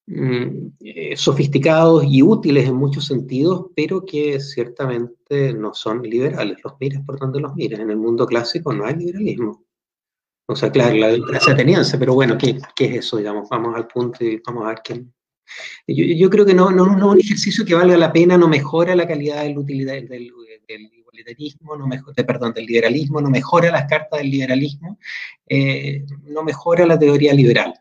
mm, eh, sofisticados y útiles en muchos sentidos, pero que ciertamente no son liberales. Los mires por donde los mires. En el mundo clásico no hay liberalismo. O sea, claro, la democracia ateniense, pero bueno, ¿qué, ¿qué, es eso? Digamos, vamos al punto y vamos a ver quién. Yo, yo creo que no, no, no, un ejercicio que valga la pena, no mejora la calidad del, utilidad, del, del igualitarismo, no mejora, perdón, del liberalismo, no mejora las cartas del liberalismo, eh, no mejora la teoría liberal.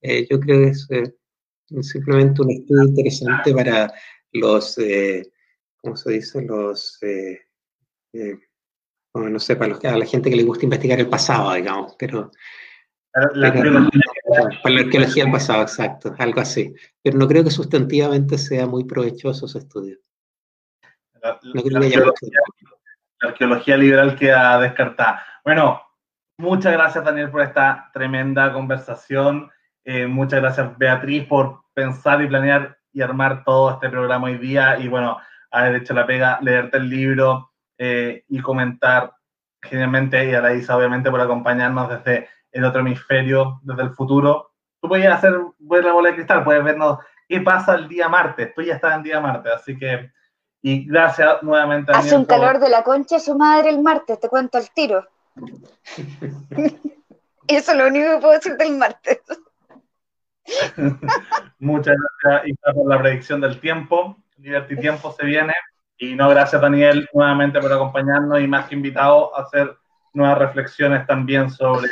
Eh, yo creo que es eh, simplemente un estudio interesante para los, eh, ¿cómo se dice? Los no sé, para, los, a la gente que le gusta investigar el pasado, digamos, pero... La, pero. Para la arqueología del pasado, exacto, algo así. Pero no creo que sustantivamente sea muy provechoso ese estudio. La, no creo que arqueología, la arqueología liberal queda descartada. Bueno, muchas gracias Daniel por esta tremenda conversación. Eh, muchas gracias Beatriz por pensar y planear y armar todo este programa hoy día y bueno, haber hecho la pega, leerte el libro, eh, y comentar generalmente, y a la Isa obviamente por acompañarnos desde el otro hemisferio, desde el futuro. Tú puedes hacer, ver la bola de cristal, puedes vernos qué pasa el día martes. Tú ya estás en día martes, así que, y gracias nuevamente. Hace un calor por... de la concha su madre el martes, te cuento el tiro. Eso es lo único que puedo decir del martes. Muchas gracias, Isa, por la predicción del tiempo. Liberty Tiempo se viene. Y no, gracias Daniel nuevamente por acompañarnos y más que invitado a hacer nuevas reflexiones también sobre,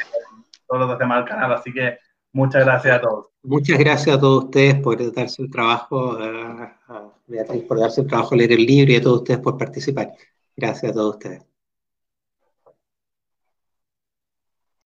sobre los temas del canal. Así que muchas gracias a todos. Muchas gracias a todos ustedes por darse el trabajo, a Beatriz por darse el trabajo leer el libro y a todos ustedes por participar. Gracias a todos ustedes.